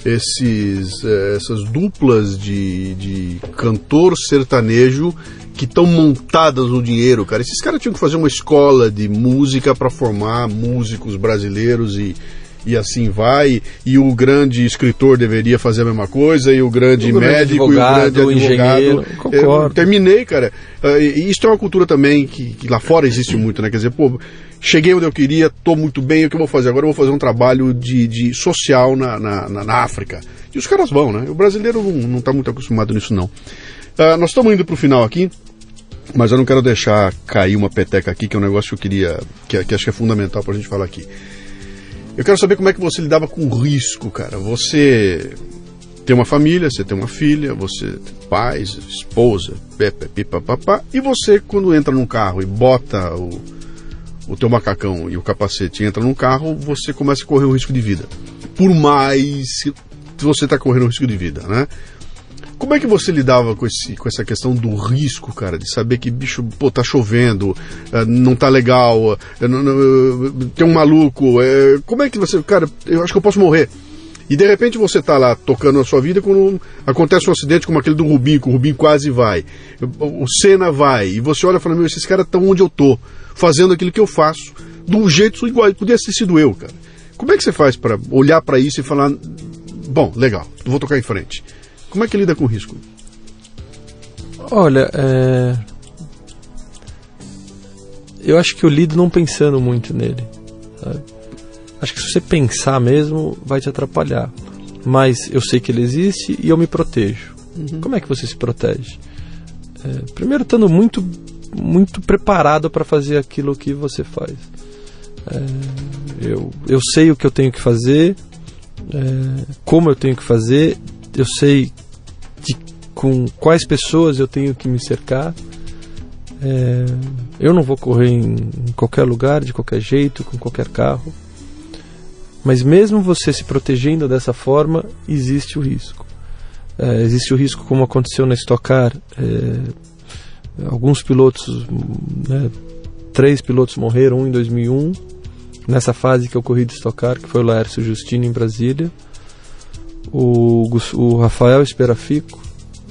[SPEAKER 1] Esses, eh, essas duplas de, de cantor sertanejo que estão montadas no dinheiro, cara. Esses caras tinham que fazer uma escola de música para formar músicos brasileiros e, e assim vai. E o grande escritor deveria fazer a mesma coisa, e o grande
[SPEAKER 2] O grande
[SPEAKER 1] médico
[SPEAKER 2] advogado,
[SPEAKER 1] e o
[SPEAKER 2] o
[SPEAKER 1] grande advogado.
[SPEAKER 2] engenheiro,
[SPEAKER 1] Eu
[SPEAKER 2] concordo.
[SPEAKER 1] terminei, cara. Ah, e isso é uma cultura também que, que lá fora existe muito, né? Quer dizer, pô, cheguei onde eu queria, tô muito bem, o que eu vou fazer? Agora eu vou fazer um trabalho de, de social na, na, na- África. E os caras vão, né? O brasileiro não, não tá muito acostumado nisso, não. Ah, nós estamos indo pro final aqui. Mas eu não quero deixar cair uma peteca aqui, que é um negócio que eu queria, que, que acho que é fundamental para a gente falar aqui. Eu quero saber como é que você lidava com risco, cara. Você tem uma família, você tem uma filha, você tem pais, esposa, pepe, pipa, papá, e você quando entra num carro e bota o, o teu macacão e o capacete e entra num carro, você começa a correr um risco de vida. Por mais que você está correndo um risco de vida, né? Como é que você lidava com, esse, com essa questão do risco, cara, de saber que, bicho, pô, tá chovendo, eh, não tá legal, eh, tem um maluco, é, como é que você, cara, eu acho que eu posso morrer. E de repente você tá lá tocando a sua vida quando acontece um acidente como aquele do Rubinho, que o Rubinho quase vai. O Senna vai, e você olha e fala, meu, esses caras estão onde eu tô, fazendo aquilo que eu faço, de um jeito igual, podia ter sido eu, cara. Como é que você faz para olhar para isso e falar, bom, legal, vou tocar em frente? Como é que lida com o risco?
[SPEAKER 2] Olha, é... eu acho que eu lido não pensando muito nele. Sabe? Acho que se você pensar mesmo, vai te atrapalhar. Mas eu sei que ele existe e eu me protejo. Uhum. Como é que você se protege? É, primeiro, estando muito, muito preparado para fazer aquilo que você faz. É, eu, eu sei o que eu tenho que fazer, é, como eu tenho que fazer, eu sei de, com quais pessoas eu tenho que me cercar. É, eu não vou correr em, em, qualquer lugar, de qualquer jeito, com qualquer carro. Mas mesmo você se protegendo dessa forma, existe o risco. É, existe o risco, como aconteceu na Stock Car. É, alguns pilotos, né, três pilotos morreram, um em 2001, nessa fase que eu corri de Stock Car, que foi o Laércio Justino em Brasília o, o Rafael Esperafico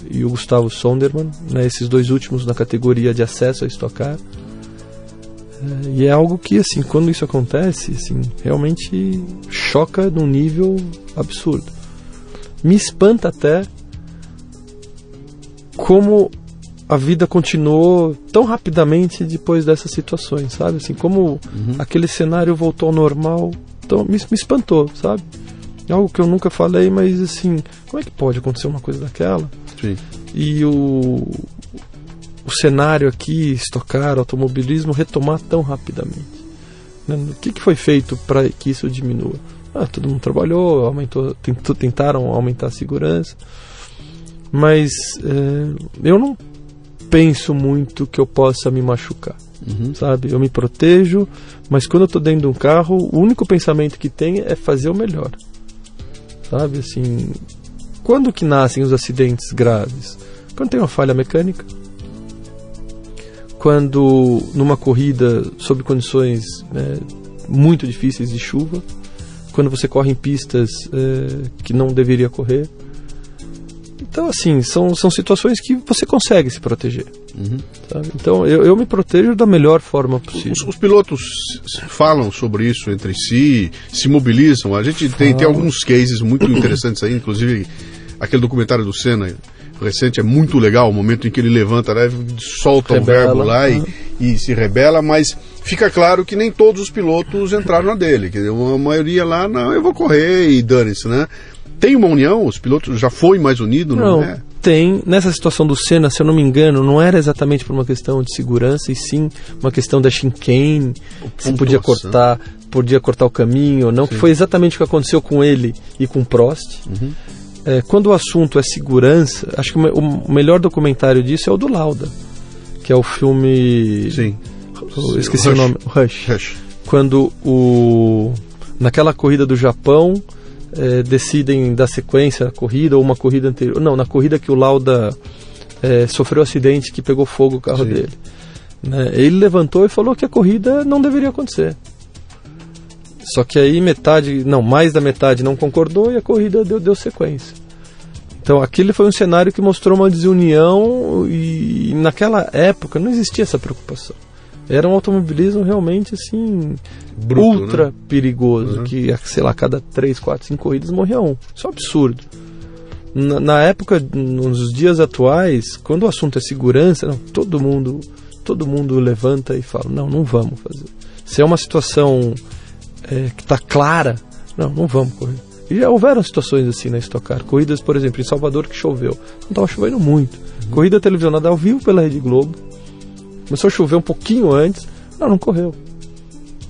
[SPEAKER 2] e o Gustavo Sonderman, né, esses dois últimos na categoria de acesso a estocar. É, e é algo que, assim, quando isso acontece, assim, realmente choca num nível absurdo. Me espanta até como a vida continuou tão rapidamente depois dessas situações, sabe? Assim, como uhum. aquele cenário voltou ao normal, então me, me espantou, sabe? Algo que eu nunca falei, mas assim, como é que pode acontecer uma coisa daquela?
[SPEAKER 1] Sim.
[SPEAKER 2] E o, o cenário aqui, estocar, automobilismo, retomar tão rapidamente. Né? O que, que foi feito para que isso diminua? Ah, todo mundo trabalhou, aumentou, tentou, tentaram aumentar a segurança, mas é, eu não penso muito que eu possa me machucar. Uhum. Sabe? Eu me protejo, mas quando eu estou dentro de um carro, o único pensamento que tem é fazer o melhor sabe? Assim, quando que nascem os acidentes graves? Quando tem uma falha mecânica, quando numa corrida sob condições né, muito difíceis de chuva, quando você corre em pistas é, que não deveria correr. Então, assim, são, são situações que você consegue se proteger. Uhum. Então, eu, eu me protejo da melhor forma possível.
[SPEAKER 1] Os, os, pilotos falam sobre isso entre si, se mobilizam. A gente tem, tem alguns cases muito interessantes aí, inclusive aquele documentário do Senna recente é muito legal, o momento em que ele levanta, né, solta rebela, o verbo lá e, e, se rebela, mas fica claro que nem todos os pilotos entraram na dele, que a maioria lá, não, eu vou correr e dane-se, né? Tem uma união? Os pilotos já foi mais unido, não, não é?
[SPEAKER 2] Tem, nessa situação do Senna, se eu não me engano, não era exatamente por uma questão de segurança, e sim uma questão da chicane, se podia cortar, podia cortar o caminho ou não, sim. que foi exatamente o que aconteceu com ele e com Prost. Uhum. É, quando o assunto é segurança, acho que o melhor documentário disso é o do Lauda, que é o filme.
[SPEAKER 1] Sim.
[SPEAKER 2] Eu esqueci o, o nome. Rush. Rush. Quando o. Naquela corrida do Japão, é, decidem dar sequência à corrida ou uma corrida anterior. Não, na corrida que o Lauda é, sofreu um acidente que pegou fogo o carro Sim. dele. Né? Ele levantou e falou que a corrida não deveria acontecer. Só que aí metade, não, mais da metade não concordou e a corrida deu, deu sequência. Então aquele foi um cenário que mostrou uma desunião e naquela época não existia essa preocupação. Era um automobilismo realmente assim Bruto, ultra né? perigoso, uhum. que sei lá, cada 3, 4, 5 corridas morria um. Isso é um absurdo. Na, na, época, nos dias atuais, quando o assunto é segurança, não, todo mundo todo mundo levanta e fala, não, não vamos fazer. Se é uma situação é, que está clara, não, não vamos correr. E já houveram situações assim na Stock Car. Corridas, por exemplo, em Salvador que choveu. Não estava chovendo muito. Uhum. Corrida televisionada ao vivo pela Rede Globo Começou a chover um pouquinho antes. Não, não correu.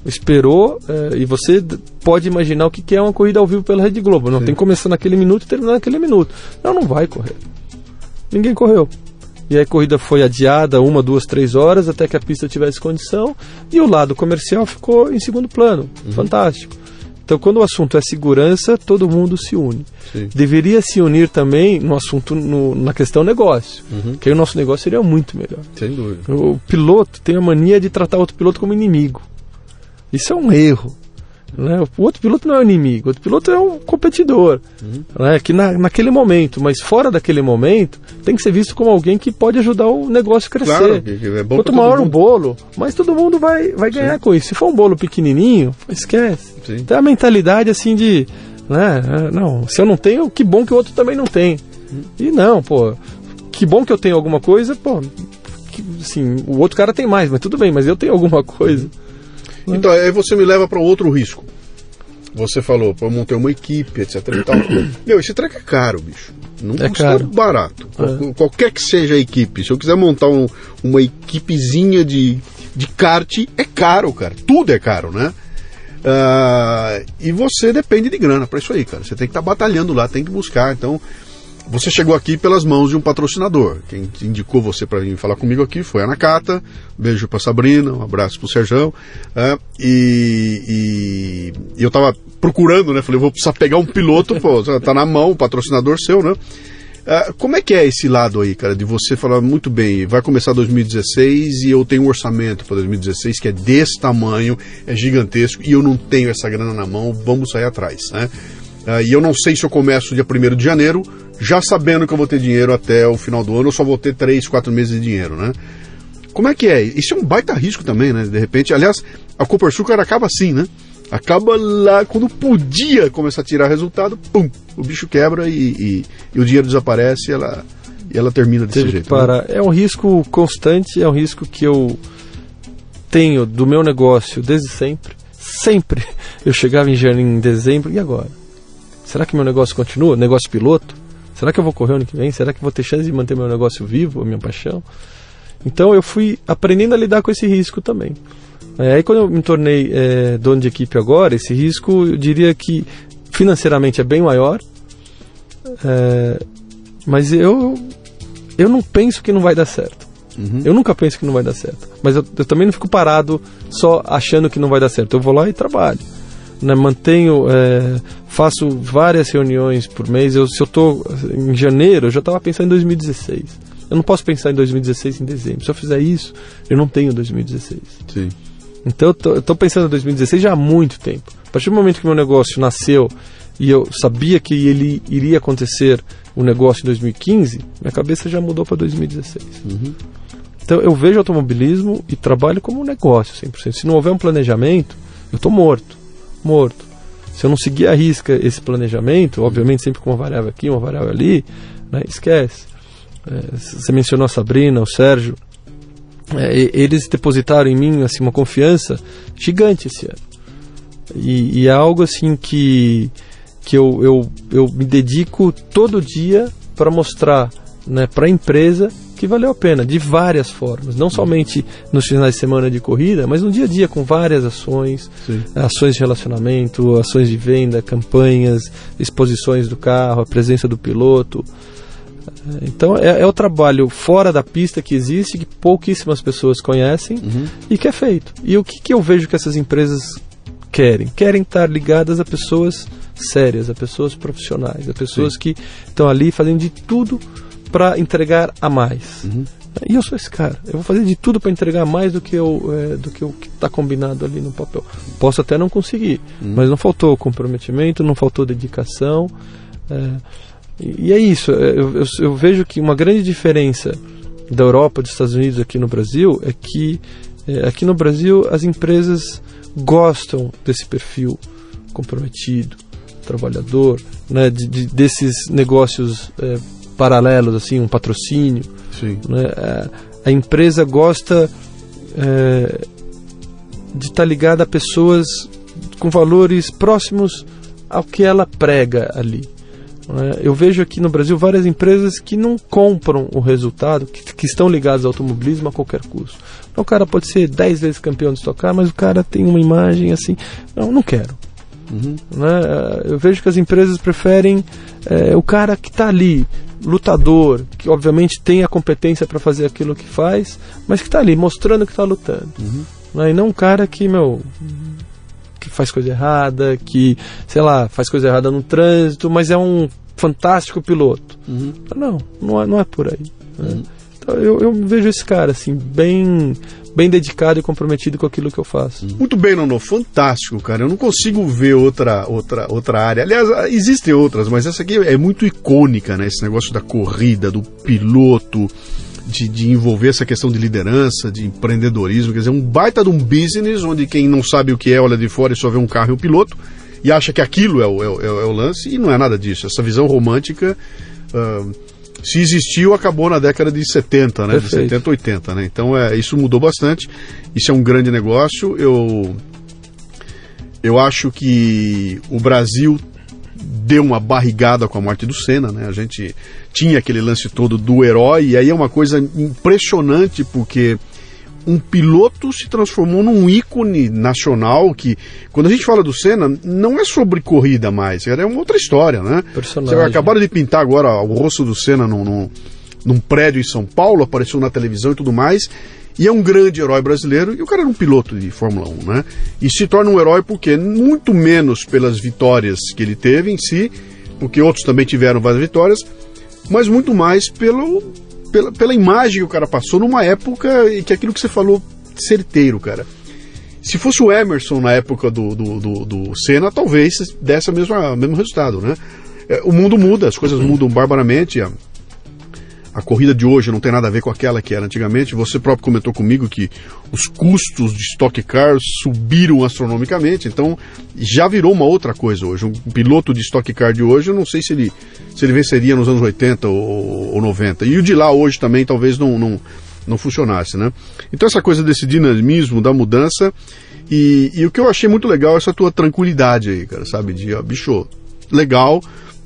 [SPEAKER 2] Esperou é, e você pode imaginar o que, que é uma corrida ao vivo pela Rede Globo. Não Sim. tem que começar naquele minuto e terminar naquele minuto. Não, não vai correr. Ninguém correu. E aí a corrida foi adiada uma, duas, três horas até que a pista tivesse condição e o lado comercial ficou em segundo plano. Uhum. Fantástico. Então, quando o assunto é segurança, todo mundo se une. Sim. Deveria se unir também no assunto, no, na questão negócio, uhum. que aí o nosso negócio seria muito melhor.
[SPEAKER 1] Sem dúvida.
[SPEAKER 2] O piloto tem a mania de tratar outro piloto como inimigo. Isso é um erro. Né? O outro piloto não é um inimigo, o outro piloto é um competidor. Uhum. Né? Que na, naquele momento, mas fora daquele momento, tem que ser visto como alguém que pode ajudar o negócio a crescer. Claro, é Quanto maior o bolo, mas todo mundo vai, vai ganhar Sim. com isso. Se for um bolo pequenininho, esquece. Sim. Tem a mentalidade assim de. Né? Não, se eu não tenho, que bom que o outro também não tem. Uhum. E não, pô, que bom que eu tenho alguma coisa, pô, que, assim, o outro cara tem mais, mas tudo bem, mas eu tenho alguma coisa. Uhum.
[SPEAKER 1] Então, aí você me leva para outro risco. Você falou, pô, eu montei uma equipe, etc e tal. <coughs> Meu, esse treco é caro, bicho. Não é custa caro. barato. É. Qualquer que seja a equipe. Se eu quiser montar um, uma equipezinha de, de kart, é caro, cara. Tudo é caro, né? Uh, e você depende de grana para isso aí, cara. Você tem que estar tá batalhando lá, tem que buscar. Então, você chegou aqui pelas mãos de um patrocinador. Quem indicou você para vir falar comigo aqui foi a Nakata. Beijo para Sabrina, um abraço para o Serjão. É, e, e, eu estava procurando, né? Falei, vou precisar pegar um piloto, pô, <laughs> tá na mão, o patrocinador seu, né? É, como é que é esse lado aí, cara, de você falar muito bem, vai começar 2016 e eu tenho um orçamento para 2016 que é desse tamanho, é gigantesco e eu não tenho essa grana na mão, vamos sair atrás, né? É, e eu não sei se eu começo dia 1 de janeiro já sabendo que eu vou ter dinheiro até o final do ano, eu só vou ter 3, 4 meses de dinheiro, né? Como é que é? Isso é um baita risco também, né? De repente, aliás, a Cooper Sugar acaba assim, né? Acaba lá quando podia começar a tirar resultado, pum, o bicho quebra e, e, e o dinheiro desaparece e ela, e ela termina desse
[SPEAKER 2] Teve
[SPEAKER 1] jeito.
[SPEAKER 2] Para. Né? É um risco constante, é um risco que eu tenho do meu negócio desde sempre. Sempre. <laughs> Eu chegava em janeiro, em dezembro, e agora? Será que meu negócio continua? Negócio piloto? Será que eu vou correr ano que vem? Será que vou ter chance de manter meu negócio vivo, a minha paixão? Então eu fui aprendendo a lidar com esse risco também. É, aí quando eu me tornei é, dono de equipe agora, esse risco eu diria que financeiramente é bem maior, é, mas eu, eu não penso que não vai dar certo. Uhum. Eu nunca penso que não vai dar certo. Mas eu, eu, também não fico parado só achando que não vai dar certo. Eu vou lá e trabalho né, mantenho, é, faço várias reuniões por mês. Eu, se eu estou em janeiro, eu já estava pensando em 2016. Eu não posso pensar em 2016 em dezembro. Se eu fizer isso, eu não tenho 2016.
[SPEAKER 1] Sim.
[SPEAKER 2] Então eu estou pensando em 2016 já há muito tempo. A partir do momento que meu negócio nasceu e eu sabia que ele iria acontecer o um negócio em 2015, minha cabeça já mudou para 2016. Uhum. Então eu vejo automobilismo e trabalho como um negócio 100%. Se não houver um planejamento, eu estou morto morto. Se eu não seguir a risca esse planejamento, obviamente sempre com uma variável aqui, uma variável ali, né, esquece. É, você mencionou a Sabrina, o Sérgio, é, eles depositaram em mim assim uma confiança gigante esse ano. E, e é algo assim que, que eu, eu, eu me dedico todo dia para mostrar né, para a empresa que valeu a pena, de várias formas. Não somente nos finais de semana de corrida, mas no dia a dia, com várias ações, Sim. ações de relacionamento, ações de venda, campanhas, exposições do carro, a presença do piloto. Então é, é, o trabalho fora da pista que existe, que pouquíssimas pessoas conhecem uhum. e que é feito. E o que, que eu vejo que essas empresas querem? Querem estar ligadas a pessoas sérias, a pessoas profissionais, a pessoas Sim. que estão ali fazendo de tudo para entregar a mais. Uhum. E eu sou esse cara. Eu vou fazer de tudo para entregar mais do que, eu, é, do que o que está combinado ali no papel. Posso até não conseguir, uhum. mas não faltou comprometimento, não faltou dedicação. É, e, é isso. É, eu, eu, eu, vejo que uma grande diferença da Europa, dos Estados Unidos aqui no Brasil é que é, aqui no Brasil as empresas gostam desse perfil comprometido, trabalhador, né, de, de desses negócios é, paralelos, assim, um patrocínio. Né? A, a empresa gosta é, de estar tá ligada a pessoas com valores próximos ao que ela prega ali. Né? Eu vejo aqui no Brasil várias empresas que não compram o resultado, que, que estão ligadas ao automobilismo a qualquer custo. Então, o cara pode ser 10 vezes campeão de estocar, mas o cara tem uma imagem assim. Não, não quero. Uhum. Né? Eu vejo que as empresas preferem é, o cara que está ali, lutador, que obviamente tem a competência para fazer aquilo que faz, mas que está ali mostrando que está lutando. Uhum. Né? E não um cara que, meu, que faz coisa errada, que, sei lá, faz coisa errada no trânsito, mas é um fantástico piloto. Uhum. Não, não é, não é por aí. Né? Uhum. Então eu, eu vejo esse cara, assim, bem bem dedicado e comprometido com aquilo que eu faço.
[SPEAKER 1] Muito bem, Nono, fantástico, cara. Eu não consigo ver outra, outra, outra área. Aliás, existem outras, mas essa aqui é muito icônica, né? Esse negócio da corrida, do piloto, de, de, envolver essa questão de liderança, de empreendedorismo, quer dizer, um baita de um business onde quem não sabe o que é olha de fora e só vê um carro e um piloto e acha que aquilo é o, é, é, é o lance e não é nada disso. Essa visão romântica, uh, se existiu, acabou na década de 70, né? Perfeito. De 70, 80, né? Então é, isso mudou bastante. Isso é um grande negócio. Eu, eu acho que o Brasil deu uma barrigada com a morte do Senna, né? A gente tinha aquele lance todo do herói, e aí é uma coisa impressionante porque um piloto se transformou num ícone nacional que, quando a gente fala do Senna, não é sobre corrida mais, é uma outra história, né? Personagem. Você acabaram de pintar agora o rosto do Senna num, num, num prédio em São Paulo, apareceu na televisão e tudo mais, e é um grande herói brasileiro, e o cara era um piloto de Fórmula 1, né? E se torna um herói porque, muito menos pelas vitórias que ele teve em si, porque outros também tiveram várias vitórias, mas muito mais pelo, pela, pela imagem que o cara passou numa época e que aquilo que você falou, certeiro, cara. Se fosse o Emerson na época do, do, do, do Senna, talvez desse o mesmo, resultado, né? É, o mundo muda, as coisas mudam barbaramente. A, corrida de hoje não tem nada a ver com aquela que era antigamente. Você próprio comentou comigo que os custos de Stock Car subiram astronomicamente, então já virou uma outra coisa hoje. Um piloto de Stock Car de hoje, eu não sei se ele, se ele venceria nos anos 80 ou, ou 90. E o de lá hoje também talvez não, não, não funcionasse, né? Então essa coisa desse dinamismo, da mudança. E, e o que eu achei muito legal é essa tua tranquilidade aí, cara, sabe? De, ó, bicho, legal,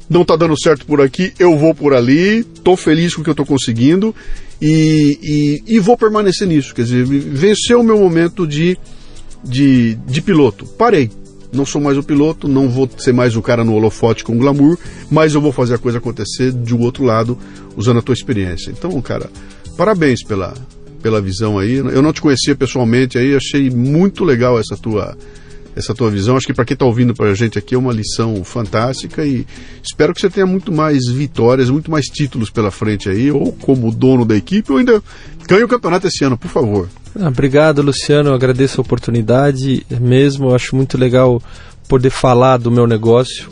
[SPEAKER 1] não está dando certo por aqui, eu vou por ali, estou feliz com o que eu estou conseguindo e, e, e, vou permanecer nisso. Quer dizer, venceu o meu momento de, de, de piloto. Parei. Não sou mais o piloto, não vou ser mais o cara no holofote com glamour, mas eu vou fazer a coisa acontecer de um outro lado, usando a tua experiência. Então, cara, parabéns pela, pela visão aí. Eu não te conhecia pessoalmente aí, achei muito legal essa tua essa tua visão. Acho que para quem está ouvindo para a gente aqui é uma lição fantástica e espero que você tenha muito mais vitórias, muito mais títulos pela frente aí, ou como dono da equipe, ou ainda ganhe o campeonato esse ano, por favor.
[SPEAKER 2] Ah, obrigado, Luciano. Eu agradeço a oportunidade mesmo. Eu acho muito legal poder falar do meu negócio.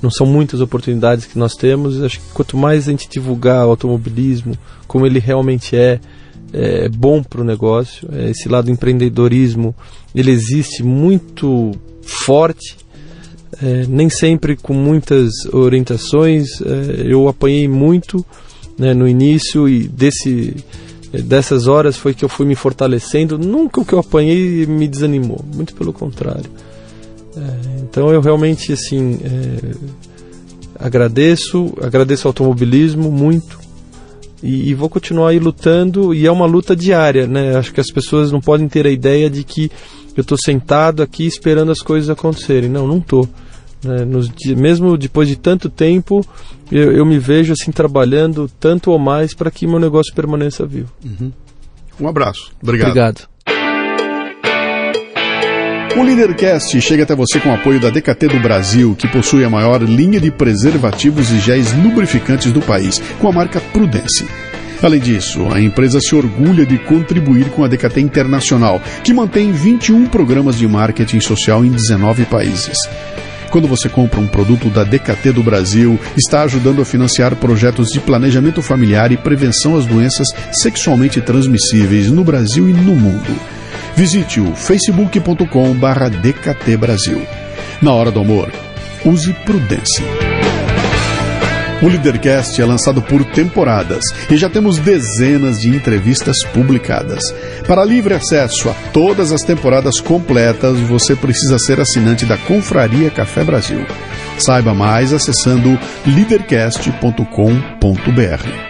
[SPEAKER 2] Não são muitas oportunidades que nós temos. Acho que quanto mais a gente divulgar o automobilismo, como ele realmente é, é bom para o negócio. É, esse lado empreendedorismo ele existe muito forte, é, nem sempre com muitas orientações. É, eu apanhei muito né, no início e desse dessas horas foi que eu fui me fortalecendo. Nunca o que eu apanhei me desanimou, muito pelo contrário. É, então eu realmente assim é, agradeço, agradeço ao automobilismo muito e, e, vou continuar aí lutando e é uma luta diária, né? Acho que as pessoas não podem ter a ideia de que eu estou sentado aqui esperando as coisas acontecerem. Não, não estou. Né? mesmo depois de tanto tempo, eu, eu, me vejo assim trabalhando tanto ou mais para que meu negócio permaneça vivo.
[SPEAKER 1] Uhum. Um abraço. Obrigado.
[SPEAKER 2] Obrigado.
[SPEAKER 1] O Leadercast chega até você com o apoio da DKT do Brasil, que possui a maior linha de preservativos e géis lubrificantes do país, com a marca Prudence. Além disso, a empresa se orgulha de contribuir com a DKT Internacional, que mantém 21 programas de marketing social em 19 países. Quando você compra um produto da DKT do Brasil, está ajudando a financiar projetos de planejamento familiar e prevenção às doenças sexualmente transmissíveis no Brasil e no mundo. Visite o facebook.com/dkt Brasil. Na hora do amor, use prudência. O Leadercast é lançado por temporadas e já temos dezenas de entrevistas publicadas. Para livre acesso a todas as temporadas completas, você precisa ser assinante da Confraria Café Brasil. Saiba mais acessando leadercast.com.br.